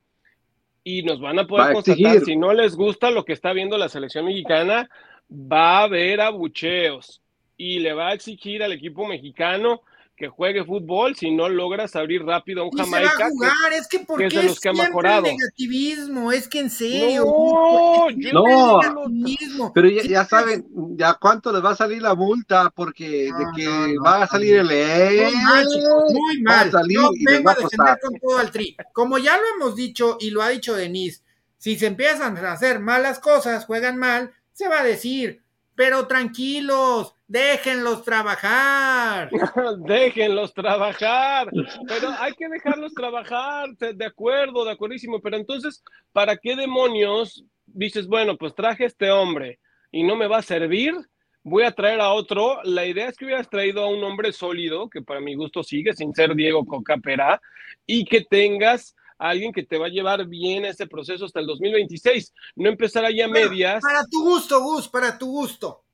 y nos van a poder constatar, si no les gusta lo que está viendo la selección mexicana, va a haber abucheos y le va a exigir al equipo mexicano que juegue fútbol si no logras abrir rápido a un Jamaica. Se va a jugar, es que porque es, los que negativismo, es que en serio. No, yo no, pero ya, saben, ya cuánto les va a salir la multa porque de que va a salir el muy mal, muy mal. no vengo a defender con todo al tri. Como ya lo hemos dicho y lo ha dicho Denise, si se empiezan a hacer malas cosas, juegan mal, se va a decir, pero tranquilos, Déjenlos trabajar. <laughs> Déjenlos trabajar. Pero hay que dejarlos trabajar. De acuerdo, de acuerdísimo. Pero entonces, ¿para qué demonios dices, bueno, pues traje este hombre y no me va a servir? Voy a traer a otro. La idea es que hubieras traído a un hombre sólido, que para mi gusto sigue sin ser Diego Cocapera, y que tengas a alguien que te va a llevar bien ese proceso hasta el 2026. No empezar ahí a medias. Para tu gusto, Gus, para tu gusto.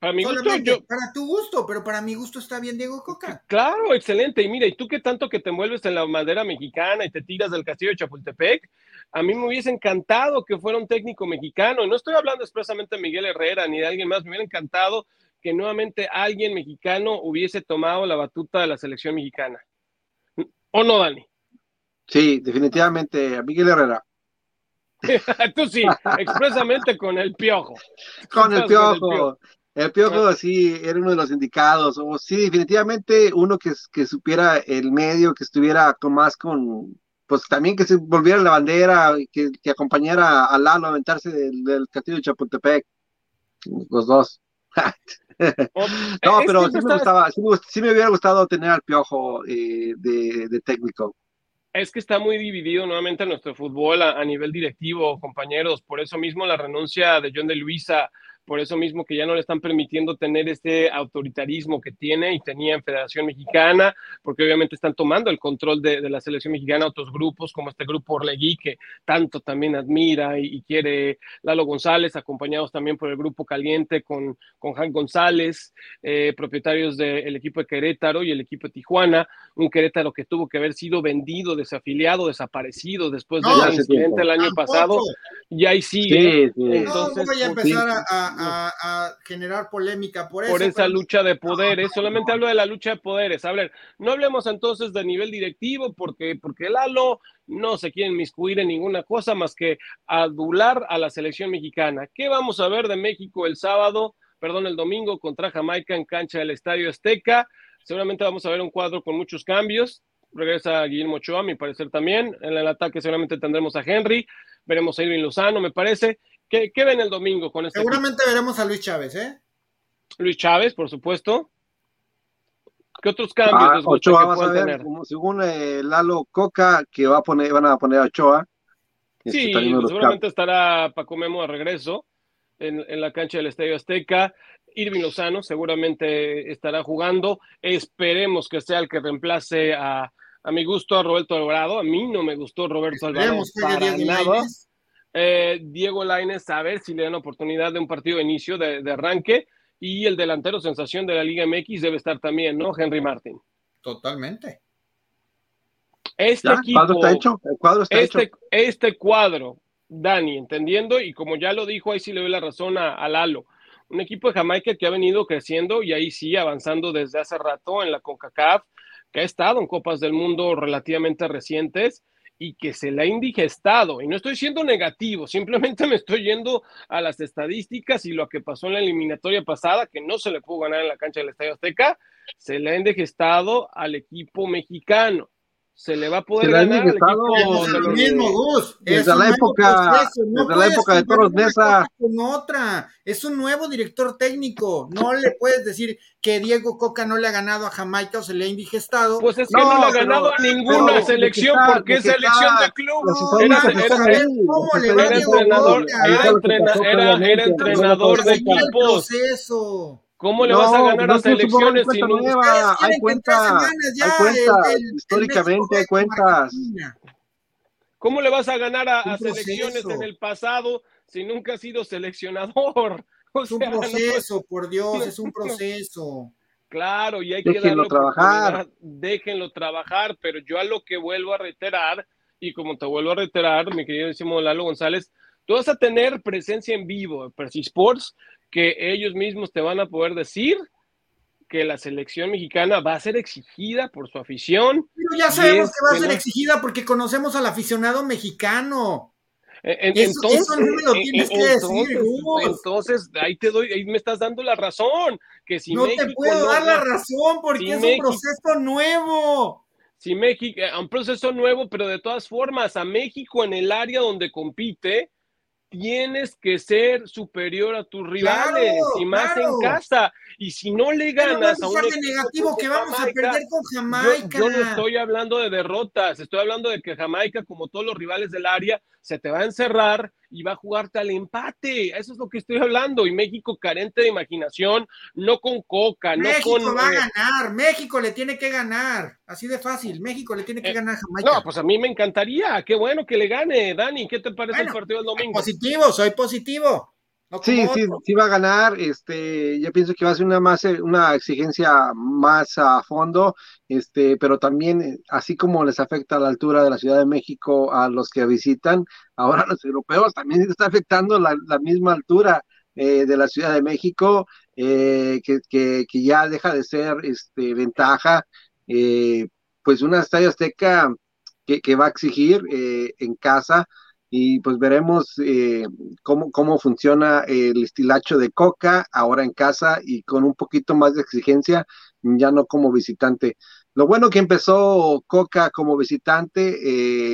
Para mi gusto, Para tu gusto, pero para mi gusto está bien Diego Coca. Claro, excelente. Y mira, y tú que tanto que te envuelves en la madera mexicana y te tiras del castillo de Chapultepec, a mí me hubiese encantado que fuera un técnico mexicano. Y no estoy hablando expresamente de Miguel Herrera ni de alguien más. Me hubiera encantado que nuevamente alguien mexicano hubiese tomado la batuta de la selección mexicana. ¿O no, Dani? Sí, definitivamente, a Miguel Herrera. <laughs> Tú sí, expresamente con el piojo. <laughs> Con el piojo. El Piojo sí era uno de los indicados, o sí, definitivamente uno que, que supiera el medio, que estuviera con más con, pues también que se volviera la bandera, que, que acompañara a Lalo a aventarse del, castillo de Chapultepec, los dos. <laughs> no, pero sí me gustaba, sí me, hubiera gustado tener al Piojo eh, de, técnico. Es que está muy dividido nuevamente nuestro fútbol a, nivel directivo, compañeros. Por eso mismo la renuncia de John de Luisa por eso mismo que ya no le están permitiendo tener este autoritarismo que tiene y tenía en Federación Mexicana, porque obviamente están tomando el control de, la selección mexicana otros grupos, como este grupo Orlegui, que tanto también admira y, quiere Lalo González, acompañados también por el grupo Caliente con, con Han González, eh, propietarios del equipo de Querétaro y el equipo de Tijuana, un Querétaro que tuvo que haber sido vendido, desafiliado, desaparecido después del incidente del año pasado, y ahí sigue. Entonces, voy a empezar a a, generar polémica por eso. Por esa lucha de poderes, solamente hablo de la lucha de poderes. A ver, no hablemos entonces de nivel directivo, porque, porque Lalo no se quiere inmiscuir en ninguna cosa más que adular a la selección mexicana. ¿Qué vamos a ver de México el sábado, perdón, el domingo contra Jamaica en cancha del Estadio Azteca? Seguramente vamos a ver un cuadro con muchos cambios. Regresa Guillermo Ochoa, a mi parecer también. En el ataque seguramente tendremos a Henry. Veremos a Irving Lozano, me parece. ¿Qué, ven el domingo con este? Seguramente veremos a Luis Chávez, ¿eh? Luis Chávez, por supuesto. ¿Qué otros cambios ah, Ochoa, a ver, según eh, Lalo Coca, que va a poner, van a poner a Ochoa. Este, sí, seguramente estará Paco Memo de regreso en, la cancha del Estadio Azteca. Irving Lozano seguramente estará jugando. Esperemos que sea el que reemplace a, a mi gusto a Roberto Alvarado. A mí no me gustó Roberto Alvarado para nada. Eh, Diego Laines a ver si le dan oportunidad de un partido de inicio, de, arranque, y el delantero sensación de la Liga MX debe estar también, ¿no? Henry Martin. Totalmente. Este equipo, está hecho, el cuadro está este, hecho. este cuadro, Dani, entendiendo, y como ya lo dijo, ahí sí le doy la razón a, a Lalo, un equipo de Jamaica que ha venido creciendo y ahí sí avanzando desde hace rato en la CONCACAF, que ha estado en Copas del Mundo relativamente recientes y que se le ha indigestado. Y no estoy siendo negativo, simplemente <laughs> me estoy yendo a las estadísticas y lo que pasó en la eliminatoria pasada, que no se le pudo ganar en la cancha del Estadio Azteca, se le ha indigestado al equipo mexicano. Se le va a poder ganar al equipo los mismo Gus. Desde la época desde la época de Toros Mesa. con otra. Es un nuevo director técnico. No le puedes decir que Diego Coca no le ha ganado a Jamaica o se le ha indigestado. Pues es que no, le ha ganado a ninguna selección porque es selección de club. era, entrenador era, entrenador de equipos ¿Cómo le vas a ganar a selecciones si no Hay cuentas, hay cuentas, históricamente hay cuentas. ¿Cómo le vas a ganar a, selecciones en el pasado si nunca has sido seleccionador? <laughs> es un proceso, por Dios, es un proceso. Claro, y hay que déjenlo trabajar. Déjenlo trabajar, pero yo a lo que vuelvo a reiterar, y como te vuelvo a reiterar, mi querido Lalo González, tú vas a tener presencia en vivo, Percy Sports, que ellos mismos te van a poder decir que la selección mexicana va a ser exigida por su afición. Pero ya sabemos que va a ser exigida porque conocemos al aficionado mexicano. E, entonces, eso, no me lo tienes que decir, entonces, ahí te doy, ahí me estás dando la razón. Que si no te puedo dar la razón porque es un proceso nuevo. Si México, un proceso nuevo, pero de todas formas, a México en el área donde compite, tienes que ser superior a tus rivales y más en casa. Y si no le ganas a un negativo que vamos a perder con Jamaica. Yo, no estoy hablando de derrotas, estoy hablando de que Jamaica, como todos los rivales del área, se te va a encerrar y va a jugarte al empate. Eso es lo que estoy hablando. Y México carente de imaginación, no con Coca, no con. México va a eh, ganar, México le tiene que ganar. Así de fácil, México le tiene que eh, ganar a Jamaica. No, pues a mí me encantaría. Qué bueno que le gane, Dani. ¿Qué te parece el partido del domingo? Positivo, soy positivo. Sí, sí, sí va a ganar. Este, yo pienso que va a ser una más, una exigencia más a fondo, este, pero también, eh, así como les afecta la altura de la Ciudad de México a los que visitan, ahora a los europeos también está afectando la, misma altura eh, de la Ciudad de México, eh, que, que, que, ya deja de ser este, ventaja, pues una estadio azteca que, que va a exigir en casa y pues veremos eh, cómo, cómo funciona el estilacho de Coca ahora en casa y con un poquito más de exigencia, ya no como visitante. Lo bueno que empezó Coca como visitante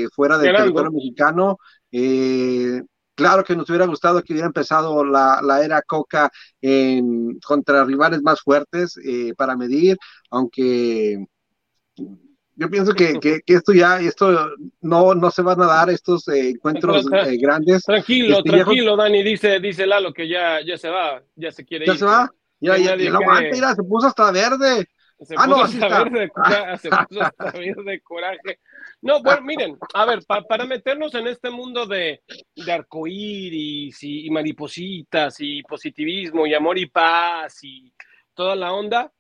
eh, fuera del territorio mexicano. Eh, claro que nos hubiera gustado que hubiera empezado la, la era Coca en, contra rivales más fuertes para medir, aunque yo pienso que, que, esto ya, esto no, no se van a dar estos eh, encuentros eh, grandes. Tranquilo, este, tranquilo, Dani, dice, dice Lalo que ya, ya se va, ya se quiere ir. ¿Ya se va? Ya, ya, ya, mira, se puso hasta verde. Se ah, puso no, hasta verde, coraje, <laughs> se puso hasta verde coraje. No, bueno, miren, a ver, para meternos en este mundo de, de arcoíris y, y maripositas y positivismo y amor y paz y toda la onda,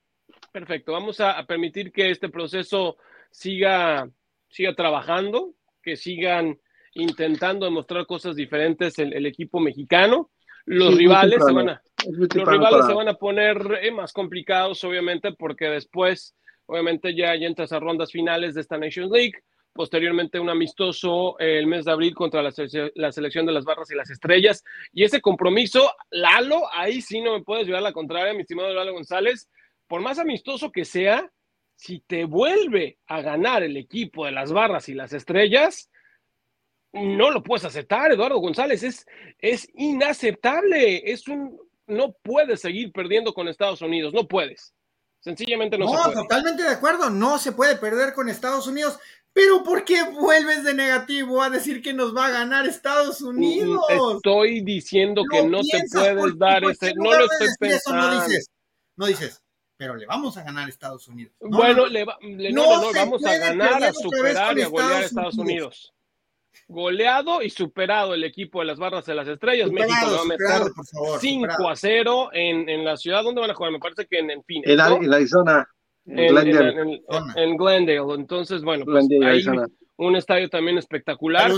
perfecto, vamos a permitir que este proceso siga, siga trabajando, que sigan intentando demostrar cosas diferentes el, el equipo mexicano. Los rivales, se van, a, los rivales se van a poner eh, más complicados, obviamente, porque después, obviamente, ya, ya entras a rondas finales de esta Nations League. Posteriormente, un amistoso el mes de abril contra la, la, selección de las barras y las estrellas. Y ese compromiso, Lalo, ahí sí no me puedes llevar la contraria, mi estimado Lalo González. Por más amistoso que sea, si te vuelve a ganar el equipo de las barras y las estrellas, no lo puedes aceptar, Eduardo González. Es, es inaceptable. Es un, no puedes seguir perdiendo con Estados Unidos. No puedes. Sencillamente no, se puede. totalmente de acuerdo. No se puede perder con Estados Unidos. Pero ¿por qué vuelves de negativo a decir que nos va a ganar Estados mm, Unidos? Estoy diciendo que no te puedes dar ese. No lo estoy pensando. no dices. No dices pero le vamos a ganar a Estados Unidos. bueno, no, le, no, vamos a ganar, a superar y a golear a Estados Unidos. Goleado y superado el equipo de las barras de las estrellas. México va a meter 5 a 0 en, en, la ciudad. ¿Dónde van a jugar? Me parece que en, en Phoenix. En, en Arizona. En, Glendale. En, Glendale. Entonces, bueno, pues ahí, un estadio también espectacular.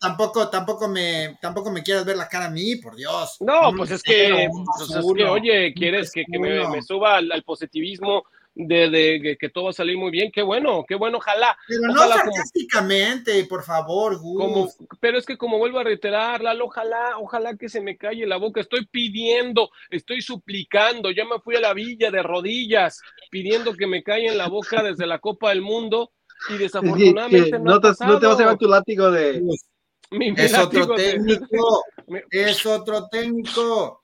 tampoco, tampoco me, tampoco me quieras ver la cara a mí, por Dios. No, pues es, que, pues es que, oye, quieres que, me, suba al, positivismo de, de, que todo va a salir muy bien, qué bueno, qué bueno, ojalá. Pero no sarcásticamente, por favor, Como, pero es que como vuelvo a reiterar, Lalo, ojalá, ojalá que se me calle la boca, estoy pidiendo, estoy suplicando, ya me fui a la villa de rodillas pidiendo que me calle en la boca desde la Copa del Mundo y desafortunadamente no, te, no, te, vas a llevar tu látigo de... es otro técnico, es otro técnico.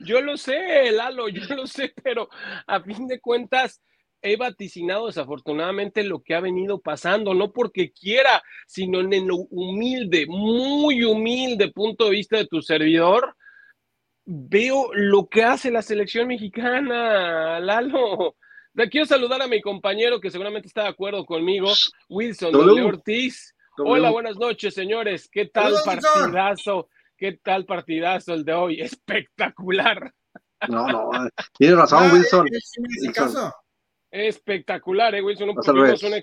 Yo lo sé, Lalo, yo lo sé, pero a fin de cuentas he vaticinado desafortunadamente lo que ha venido pasando, no porque quiera, sino en el humilde, muy humilde punto de vista de tu servidor, veo lo que hace la selección mexicana, Lalo. Quiero saludar a mi compañero que seguramente está de acuerdo conmigo, Wilson Ortiz. Hola, buenas noches, señores. ¿Qué tal partidazo? ¿Qué tal partidazo el de hoy? <laughs> Espectacular. No, no, tiene razón, Wilson. Espectacular, eh, Wilson. Vimos una,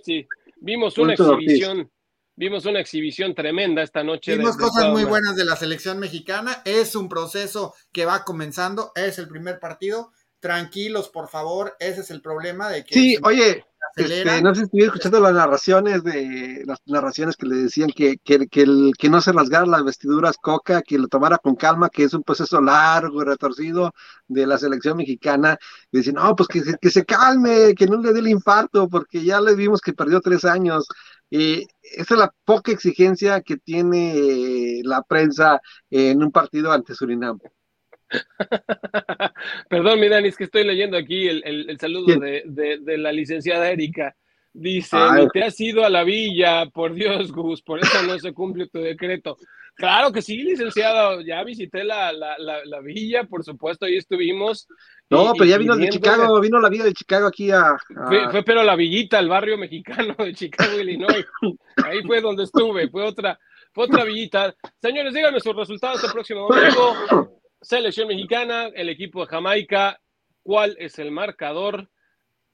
vimos una exhibición. Vimos una exhibición tremenda esta noche. Vimos cosas muy buenas de la selección mexicana. Es un proceso que va comenzando. Es el primer partido. Tranquilos, por favor. Ese es el problema de que. Sí, oye, este, no sé si estuve escuchando las narraciones de las narraciones que le decían que, que, el, que no se rasgara las vestiduras Coca, que lo tomara con calma, que es un proceso largo y retorcido de la selección mexicana. Y decían, no, pues que, que se calme, que no le dé el infarto, porque ya le vimos que perdió tres años. Y esa es la poca exigencia que tiene la prensa en un partido ante Surinam. <laughs> Perdón, mi Dani, es que estoy leyendo aquí el, saludo de, la licenciada Erika. Dice, te has ido a la villa, por Dios, Gus, por eso no se cumple tu decreto. Claro que sí, licenciada, ya visité la, villa, por supuesto, ahí estuvimos. No, pero ya vino de Chicago, vino la villa de Chicago aquí a... Fue, pero la villita, el barrio mexicano de Chicago, Illinois. Ahí fue donde estuve, fue otra, fue otra villita. Señores, díganme sus resultados el próximo domingo. Selección mexicana, el equipo de Jamaica, ¿cuál es el marcador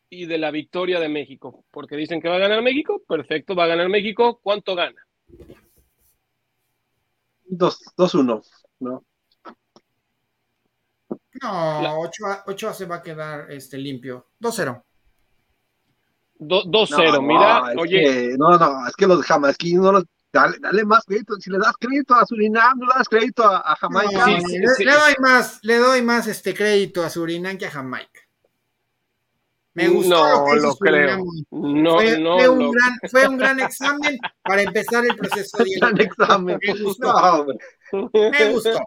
y de la victoria de México? Porque dicen que va a ganar México, perfecto, va a ganar México, ¿cuánto gana? 2-1, ¿no? No, 8 se va a quedar este, limpio. 2-0. 2-0, mira, oye. no, no, es que los jamaiquinos no los Dale, dale, más crédito. Si le das crédito a Surinam, no le das crédito a, Jamaica. le, doy más, le doy más este crédito a Surinam que a Jamaica. Me gustó no, lo, creo. No, fue, no, fue, un gran, fue un gran examen para empezar el proceso de <laughs> gran examen. Me gustó. Me gustó.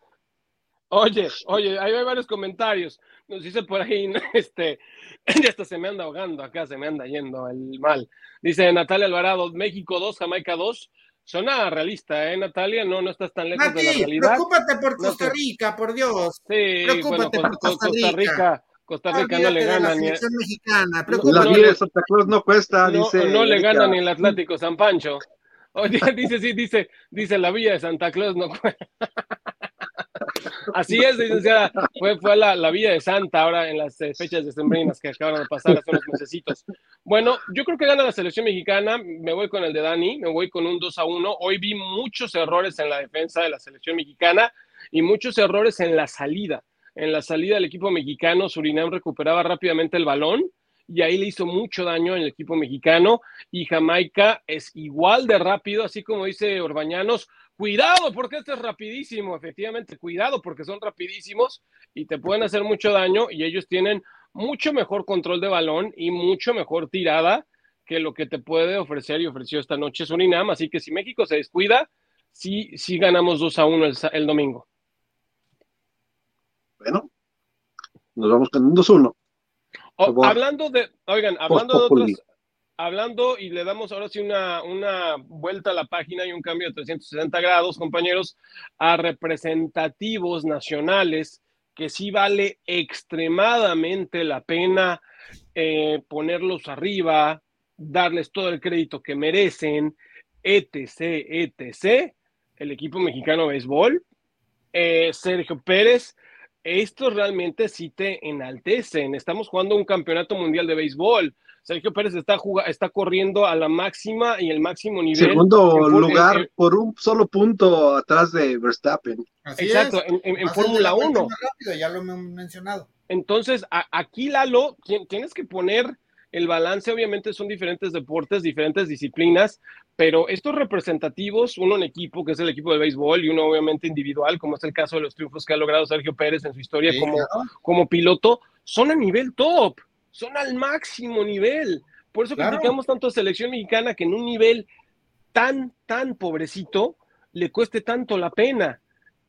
Oye, oye, ahí hay varios comentarios. Nos dice por ahí, <laughs> este, <laughs> ya hasta se me anda ahogando acá, se me anda yendo el mal. Dice Natalia Alvarado, México 2, Jamaica 2. Suena realista, ¿eh, Natalia? No, no estás tan lejos de la realidad. Preocúpate por Costa Rica, por Dios. Sí, preocúpate por Costa Rica. Costa Rica, no le gana ni. Mexicana. La vida de Santa Cruz no cuesta, dice. No le gana ni el Atlántico San Pancho. Oye, <laughs> dice, sí, dice, dice la villa de Santa Claus no cuesta. Así es, licenciada. Fue, fue la, la Villa de Santa ahora en las eh, fechas decembrinas que acaban de pasar hace unos mesecitos. Bueno, yo creo que gana la selección mexicana. Me voy con el de Dani, me voy con un 2 a 1. Hoy vi muchos errores en la defensa de la selección mexicana y muchos errores en la salida. En la salida del equipo mexicano, Surinam recuperaba rápidamente el balón y ahí le hizo mucho daño en el equipo mexicano y Jamaica es igual de rápido, así como dice Orbañanos, Cuidado porque este es rapidísimo, efectivamente, cuidado porque son rapidísimos y te pueden hacer mucho daño y ellos tienen mucho mejor control de balón y mucho mejor tirada que lo que te puede ofrecer y ofreció esta noche Surinam. Así que si México se descuida, sí, sí ganamos 2 a 1 el, domingo. Bueno, nos vamos con un 2 1. hablando de, oigan, hablando de otros, hablando y le damos ahora sí una, una, vuelta a la página y un cambio de 360 grados, compañeros, a representativos nacionales, que sí vale extremadamente la pena eh, ponerlos arriba, darles todo el crédito que merecen, etc., etc., el equipo mexicano de béisbol, eh, Sergio Pérez, esto realmente sí te enaltecen. Estamos jugando un campeonato mundial de béisbol Sergio Pérez está, está corriendo a la máxima y el máximo nivel. Segundo lugar por un solo punto atrás de Verstappen. Exacto, en, Fórmula 1. ya lo he mencionado. Entonces, aquí Lalo, tienes que poner el balance, obviamente son diferentes deportes, diferentes disciplinas, pero estos representativos, uno en equipo, que es el equipo de béisbol, y uno obviamente individual, como es el caso de los triunfos que ha logrado Sergio Pérez en su historia como, como piloto, son a nivel top son al máximo nivel. Por eso criticamos tanto a selección mexicana que en un nivel tan, tan pobrecito le cueste tanto la pena.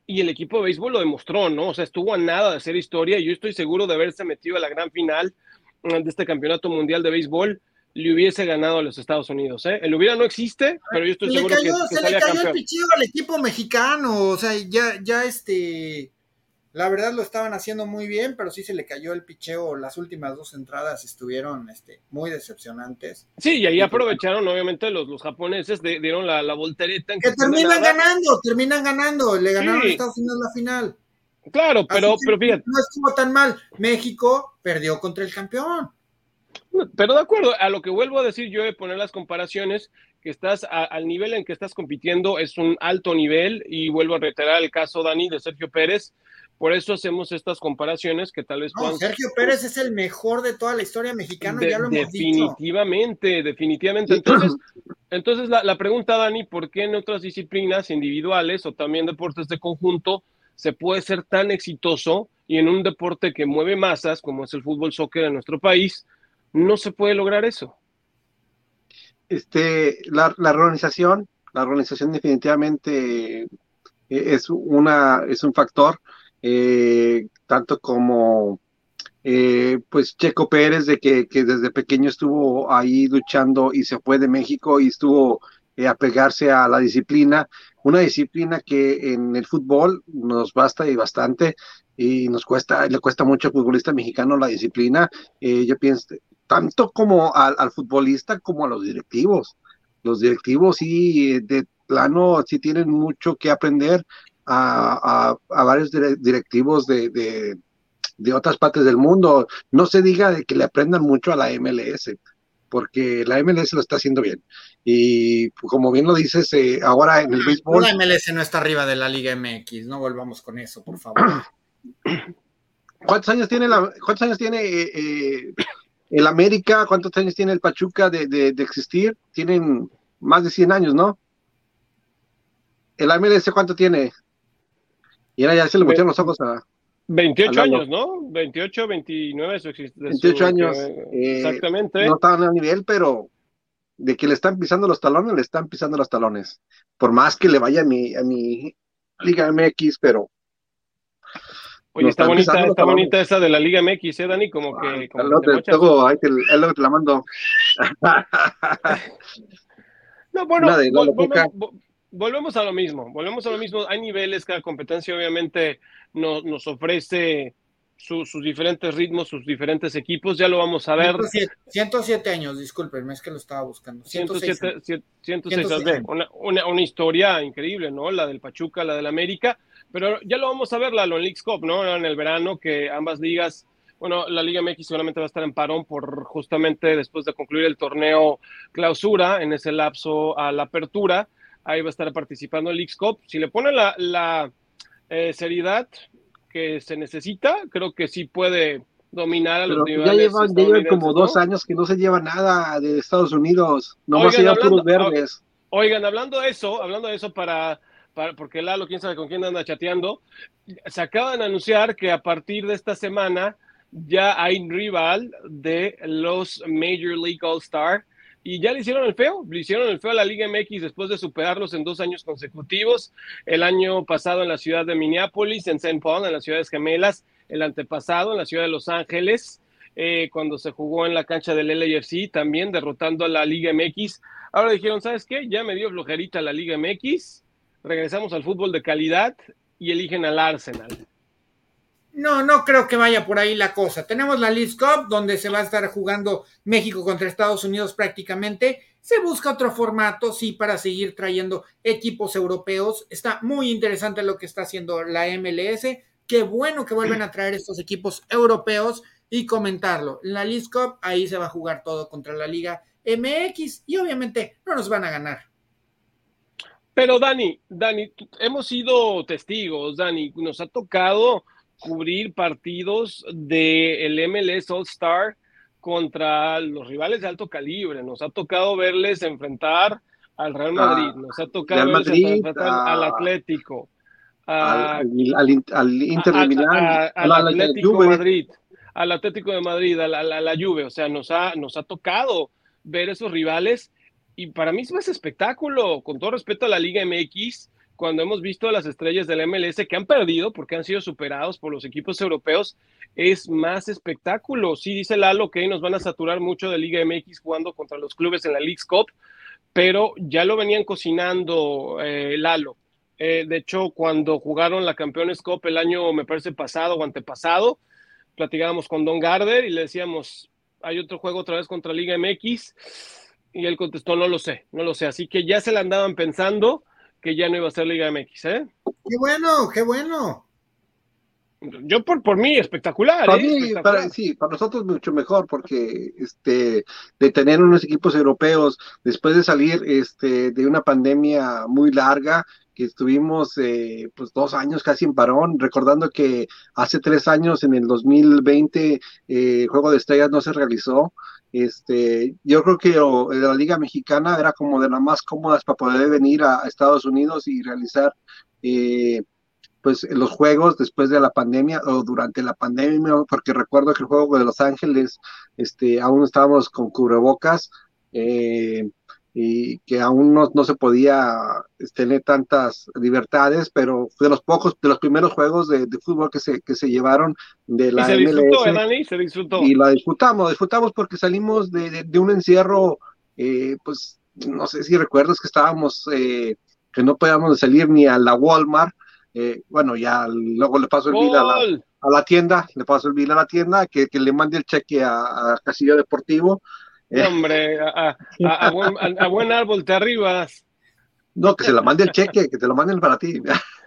Y el equipo de béisbol lo demostró, ¿no? O sea, estuvo a nada de hacer historia y yo estoy seguro de haberse metido a la gran final mm, de este campeonato mundial de béisbol le hubiese ganado a los Estados Unidos. ¿eh? El hubiera no existe, pero yo estoy seguro que, Se le cayó el pichillo al equipo mexicano, o sea, ya, ya este, la verdad lo estaban haciendo muy bien, pero sí se le cayó el picheo, las últimas dos entradas estuvieron este, muy decepcionantes. Sí, y ahí aprovecharon, obviamente, los, los japoneses, dieron la, la voltereta. que terminan ganando, terminan ganando, le ganaron a Estados Unidos la final. Claro, pero, pero fíjate. No estuvo tan mal. México perdió contra el campeón. Pero de acuerdo, a lo que vuelvo a decir yo de poner las comparaciones, que estás al nivel en que estás compitiendo es un alto nivel y vuelvo a reiterar el caso, Dani, de Sergio Pérez. Por eso hacemos estas comparaciones que tal vez Sergio Pérez es el mejor de toda la historia mexicana, ya lo hemos definitivamente, definitivamente. Entonces, entonces la, la pregunta, Dani, ¿por qué en otras disciplinas individuales o también deportes de conjunto se puede ser tan exitoso y en un deporte que mueve masas, como es el fútbol soccer en nuestro país, no se puede lograr eso. Este, la, organización, la organización definitivamente eh, es una, es un factor, eh, tanto como eh, pues Checo Pérez, de que, desde pequeño estuvo ahí luchando y se fue de México y estuvo pegarse a la disciplina, una disciplina que en el fútbol nos basta y bastante y nos cuesta, le cuesta mucho al futbolista mexicano la disciplina. yo pienso, tanto como al, futbolista como a los directivos. Los directivos sí, de plano, sí tienen mucho que aprender a, varios directivos de, de, otras partes del mundo. No se diga de que le aprendan mucho a la MLS, porque la MLS lo está haciendo bien. Y como bien lo dices, eh, ahora en el béisbol... La MLS no está arriba de la Liga MX, no volvamos con eso, por favor. <clears throat> ¿Cuántos años tiene la, cuántos años tiene eh, eh, el América, ¿cuántos años tiene el Pachuca de, existir? Tienen más de 100 años, ¿no? El MLS, ¿cuánto tiene? Y ahora ya se le pusieron los ojos a... 28 años, ¿no? 28, 29 su 28 años. Eh, exactamente. No estaban a nivel, pero de que le están pisando los talones, le están pisando los talones. Por más que le vaya a mi, a mi Liga MX, pero Oye, está bonita, está bonita esa de la Liga MX, ¿eh, Dani? Como que. Como luego, te, luego, ahí te, es lo que te la mando. <laughs> no, bueno, volvemos, a lo mismo. Volvemos a lo mismo. Hay niveles, cada competencia obviamente nos, nos ofrece sus diferentes ritmos, sus diferentes equipos. Ya lo vamos a ver. 107, años, discúlpenme, es que lo estaba buscando. 107, 106, 106 una, una, una historia increíble, ¿no? La del Pachuca, la del América pero ya lo vamos a ver, la en League Cup, ¿no? En el verano, que ambas ligas, bueno, la Liga MX seguramente va a estar en parón por justamente después de concluir el torneo clausura, en ese lapso a la apertura, ahí va a estar participando el Cup. Si le pone la, la eh, seriedad que se necesita, creo que sí puede dominar a los niveles. Ya llevan, ya llevan como dos años que no se lleva nada de Estados Unidos, nomás se llevan puros verdes. Oigan, hablando de eso, hablando de eso para porque Lalo, quién sabe con quién anda chateando, se acaban de anunciar que a partir de esta semana ya hay un rival de los Major League All Star y ya le hicieron el feo, le hicieron el feo a la Liga MX después de superarlos en dos años consecutivos, el año pasado en la ciudad de Minneapolis, en St. Paul, en las ciudades gemelas, el antepasado en la ciudad de Los Ángeles, eh, cuando se jugó en la cancha del LAFC, también derrotando a la Liga MX. Ahora dijeron, ¿sabes qué? Ya me dio flojerita la Liga MX, regresamos al fútbol de calidad y eligen al Arsenal. No, no creo que vaya por ahí la cosa. Tenemos la League Cup, donde se va a estar jugando México contra Estados Unidos prácticamente. Se busca otro formato, sí, para seguir trayendo equipos europeos. Está muy interesante lo que está haciendo la MLS. Qué bueno que vuelven a traer estos equipos europeos y comentarlo. En la League Cup, ahí se va a jugar todo contra la Liga MX y obviamente no nos van a ganar. Pero Dani, Dani, hemos sido testigos, Dani, nos ha tocado cubrir partidos del MLS All Star contra los rivales de alto calibre, nos ha tocado verles enfrentar al Real ah, Madrid, nos ha tocado verles enfrentar al Atlético, al, Inter de Milán, al Atlético de Madrid, al Atlético de Madrid, a la, Juve, o sea, nos ha, nos ha tocado ver esos rivales y para mí es más espectáculo, con todo respeto a la Liga MX, cuando hemos visto a las estrellas del MLS que han perdido porque han sido superados por los equipos europeos, es más espectáculo. Sí, dice Lalo que nos van a saturar mucho de Liga MX jugando contra los clubes en la League's Cup, pero ya lo venían cocinando eh, Lalo. Eh, de hecho, cuando jugaron la Campeones Cup el año, me parece, pasado o antepasado, platicábamos con Don Garder y le decíamos, hay otro juego otra vez contra Liga MX. Y él contestó, no lo sé, no lo sé. Así que ya se la andaban pensando que ya no iba a ser Liga MX, ¿eh? Qué bueno, qué bueno. Yo por, por mí, espectacular. Para ¿eh? mí, espectacular. sí, para nosotros mucho mejor, porque este, de tener unos equipos europeos, después de salir este, de una pandemia muy larga, que estuvimos eh, pues dos años casi en parón, recordando que hace tres años, en el 2020, eh, el Juego de Estrellas no se realizó, este, yo creo que la Liga Mexicana era como de las más cómodas para poder venir a, Estados Unidos y realizar eh, pues los juegos después de la pandemia o durante la pandemia, porque recuerdo que el juego de Los Ángeles, este, aún estábamos con cubrebocas, eh, y que aún no, no se podía este, tener tantas libertades, pero fue de los pocos, de los primeros juegos de, fútbol que se, que se llevaron de la y se disfrutó, ¿eh, Dani? Se disfrutó. Y la disfrutamos, disfrutamos porque salimos de, de, un encierro, eh, pues no sé si recuerdas que estábamos, eh, que no podíamos salir ni a la Walmart, eh, bueno, ya luego le paso el bill a la, a la, tienda, le paso el bill a la tienda, que, que le mande el cheque a, a Casillo Deportivo, Hombre, a, buen, árbol te arribas. No, que se la mande el cheque, que te lo manden para ti.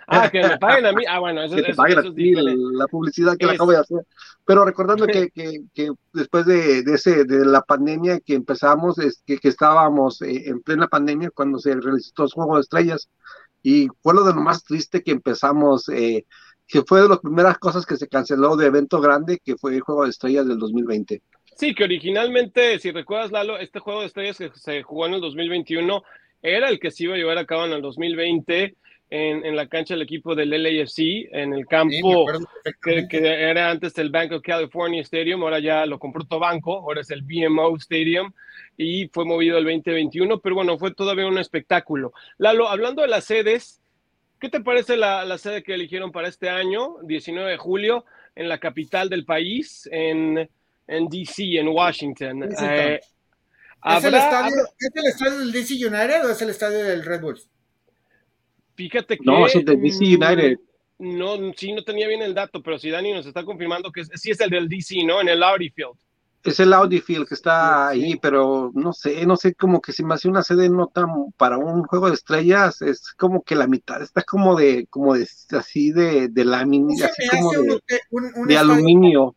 Ah, que me paguen a mí. Ah, bueno, eso, que te paguen a ti la publicidad que la acabo de hacer. Pero recordando que, que, que después de, de, ese, de la pandemia que empezamos, es que, que estábamos eh, en plena pandemia cuando se realizó el Juego de Estrellas, y fue lo de lo más triste que empezamos, eh, que fue de las primeras cosas que se canceló de evento grande, que fue el Juego de Estrellas del 2020. Sí, que originalmente, si recuerdas, Lalo, este juego de estrellas que se jugó en el 2021 era el que se iba a llevar a cabo en el 2020 en, en la cancha del equipo del LAFC, en el campo que, era antes el Bank of California Stadium, ahora ya lo compró banco, ahora es el BMO Stadium y fue movido el 2021, pero bueno, fue todavía un espectáculo. Lalo, hablando de las sedes, ¿qué te parece la, la sede que eligieron para este año, 19 de julio, en la capital del país, en en DC, en Washington. Eh, ¿Es, el estadio, ¿Es, el estadio, del DC United o es el estadio del Red Bulls? Fíjate que. No, es el del DC United. No, sí, no tenía bien el dato, pero si Dani nos está confirmando que sí es el del DC, ¿no? En el Audi Field es el Audi Field que está ahí, pero no sé, no sé, como que si me hace una sede no tan para un juego de estrellas, es como que la mitad está como de, como de, así de, de lámina, así como de, de aluminio,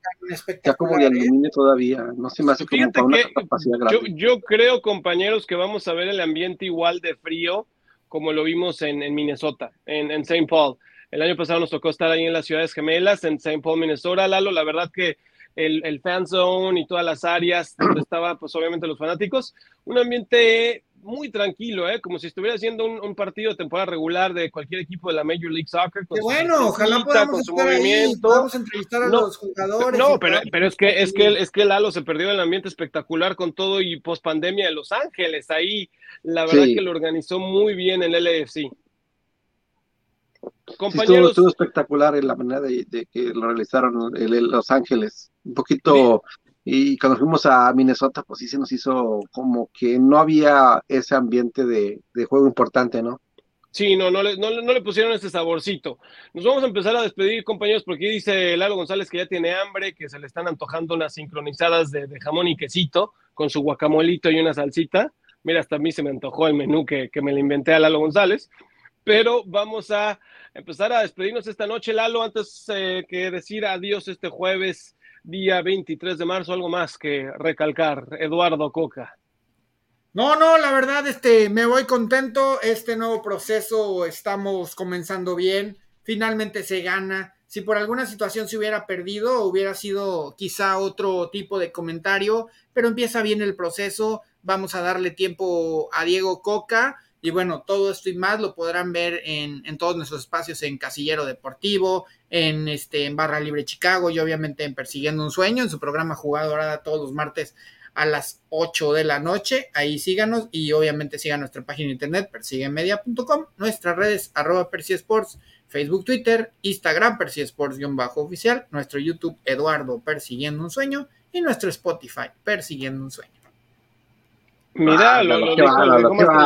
ya como de aluminio todavía, no se me hace como para una capacidad grande. Yo, creo, compañeros, que vamos a ver el ambiente igual de frío como lo vimos en, en Minnesota, en, en St. Paul. El año pasado nos tocó estar ahí en las ciudades gemelas, en St. Paul, Minnesota, Lalo, la verdad que el, el fan zone y todas las áreas donde estaban, pues obviamente los fanáticos. Un ambiente muy tranquilo, ¿eh? como si estuviera haciendo un, partido de temporada regular de cualquier equipo de la Major League Soccer. Qué bueno, ojalá podamos con su movimiento. podamos entrevistar a los jugadores. No, pero, pero es que es que es que Lalo se perdió el ambiente espectacular con todo y post pandemia de Los Ángeles. Ahí la verdad que lo organizó muy bien el LFC. Compañeros. estuvo, espectacular en la manera de, que lo realizaron en Los Ángeles. Un poquito. Y cuando fuimos a Minnesota, pues sí se nos hizo como que no había ese ambiente de, juego importante, ¿no? Sí, no, no le, no, le pusieron ese saborcito. Nos vamos a empezar a despedir, compañeros, porque dice Lalo González que ya tiene hambre, que se le están antojando unas sincronizadas de, jamón y quesito con su guacamolito y una salsita. Mira, hasta a mí se me antojó el menú que, que me le inventé a Lalo González. Pero vamos a empezar a despedirnos esta noche, Lalo, antes eh, que decir adiós este jueves, día 23 de marzo, algo más que recalcar, Eduardo Coca. No, no, la verdad, este, me voy contento, este nuevo proceso estamos comenzando bien, finalmente se gana. Si por alguna situación se hubiera perdido, hubiera sido quizá otro tipo de comentario, pero empieza bien el proceso, vamos a darle tiempo a Diego Coca y bueno, todo esto y más lo podrán ver en, todos nuestros espacios en Casillero Deportivo, en, este, en Barra Libre Chicago y obviamente en Persiguiendo un Sueño, en su programa Jugadorada todos los martes a las 8 de la noche. Ahí síganos y obviamente sigan nuestra página de internet persiguemedia.com, nuestras redes arroba Sports, Facebook, Twitter, Instagram Sports-oficial, nuestro YouTube Eduardo Persiguiendo un Sueño y nuestro Spotify Persiguiendo un Sueño. Mira, lo,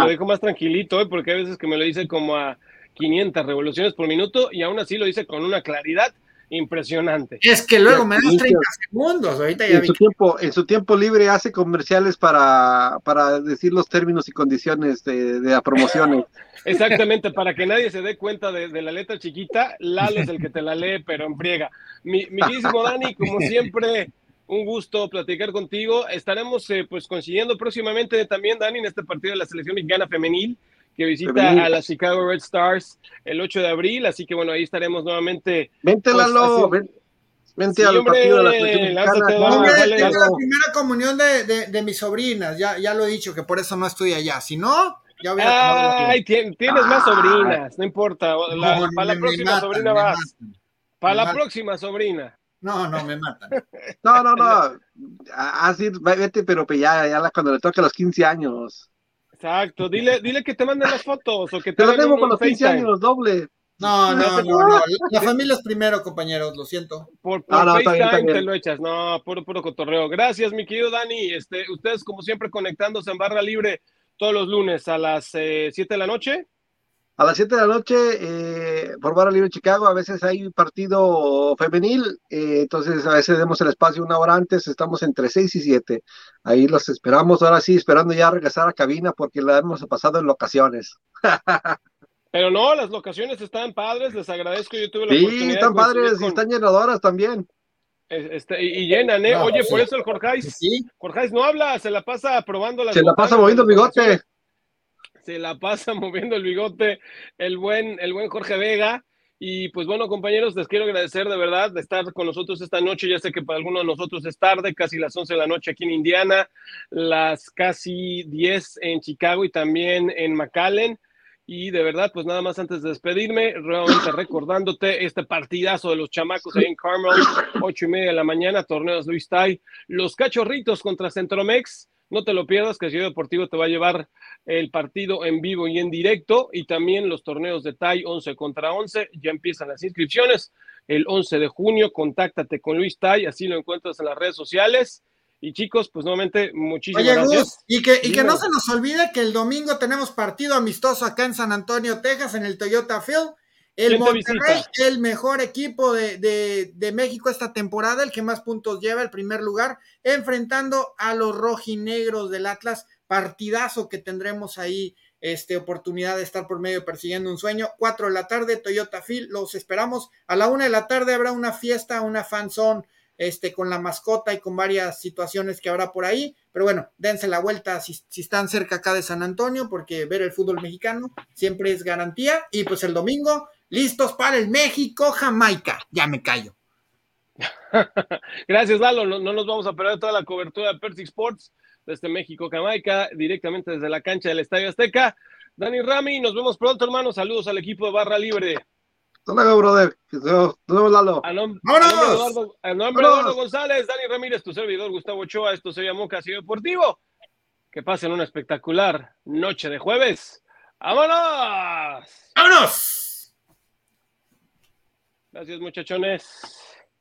dijo, más, tranquilito, ¿eh? porque hay veces que me lo dice como a 500 revoluciones por minuto y aún así lo dice con una claridad impresionante. Es que luego me das 30 segundos, ahorita ya en su tiempo En su tiempo libre hace comerciales para, para decir los términos y condiciones de, de promociones. <laughs> Exactamente, para que nadie se dé cuenta de, la letra chiquita, Lalo es el que te la lee, pero en friega. Mi, mi Dani, como siempre, un gusto platicar contigo. Estaremos eh, pues consiguiendo próximamente también, Dani, en este partido de la selección mexicana femenil que visita a la Chicago Red Stars el 8 de abril, así que bueno, ahí estaremos nuevamente. Vente, pues, Lalo, vente al partido de la selección mexicana. la primera comunión de, de, mis sobrinas, ya, ya lo he dicho, que por eso no estoy allá, si no... Ya Ay, tienes, más sobrinas, no importa. para la próxima sobrina vas. Para la próxima sobrina. No, no, me matan. <laughs> No, no, no. Así, vete, pero ya, ya cuando le toque los 15 años. Exacto, dile, dile que te manden las fotos o que te, lo tengo con los 15 años, doble. No, no, no, La familia es primero, compañeros, lo siento. Por, por FaceTime te lo echas. No, puro, puro cotorreo. Gracias, mi querido Dani. Este, ustedes, como siempre, conectándose en Barra Libre todos los lunes a las 7 eh, de la noche a las 7 de la noche eh, por Barra Libre Chicago, a veces hay un partido femenil, eh, entonces a veces demos el espacio una hora antes, estamos entre 6 y 7. Ahí los esperamos, ahora sí, esperando ya regresar a cabina porque la hemos pasado en locaciones. <laughs> Pero no, las locaciones están padres, les agradezco, yo tuve la sí, oportunidad. Sí, están padres y están llenadoras también. Este, y, llenan, ¿eh? Oye, por eso el Jorge ¿Sí? Jorge no habla, se la pasa probando las Se la pasa moviendo el bigote se la pasa <laughs> moviendo el bigote el buen, el buen Jorge Vega. Y pues bueno, compañeros, les quiero agradecer de verdad de estar con nosotros esta noche. Ya sé que para algunos de nosotros es tarde, casi las 11 de la noche aquí en Indiana, las casi 10 en Chicago y también en McAllen. Y de verdad, pues nada más antes de despedirme, realmente recordándote este partidazo de los chamacos ahí en Carmel, 8 y media de la mañana, torneos Luis Tai, los cachorritos contra Centromex no te lo pierdas, que Ciudad Deportivo te va a llevar el partido en vivo y en directo y también los torneos de TAI 11 contra 11. Ya empiezan las inscripciones el 11 de junio. Contáctate con Luis Tai, así lo encuentras en las redes sociales. Y chicos, pues nuevamente, muchísimas gracias. y que, y que no se nos olvide que el domingo tenemos partido amistoso acá en San Antonio, Texas, en el Toyota Field. El Monterrey, el mejor equipo de, México esta temporada, el que más puntos lleva, el primer lugar, enfrentando a los rojinegros del Atlas, partidazo que tendremos ahí, este, oportunidad de estar por medio persiguiendo un sueño. Cuatro de la tarde, Toyota Field, los esperamos. A la una de la tarde habrá una fiesta, una fanzone, este, con la mascota y con varias situaciones que habrá por ahí. Pero bueno, dense la vuelta si, si, están cerca acá de San Antonio, porque ver el fútbol mexicano siempre es garantía. Y pues el domingo Listos para el México, Jamaica. Ya me callo. <laughs> Gracias, Lalo. No, nos vamos a perder toda la cobertura de Percy Sports desde México, Jamaica, directamente desde la cancha del Estadio Azteca. Dani Rami, nos vemos pronto, hermano. Saludos al equipo de Barra Libre. Hasta luego, brother. Nos vemos, Lalo. A, nombre de Eduardo, nombre de Eduardo González, Dani Ramírez, tu servidor Gustavo Ochoa. Esto se llamó Casio Deportivo. Que pasen una espectacular noche de jueves. ¡Vámonos! ¡Vámonos! Gracias, muchachones.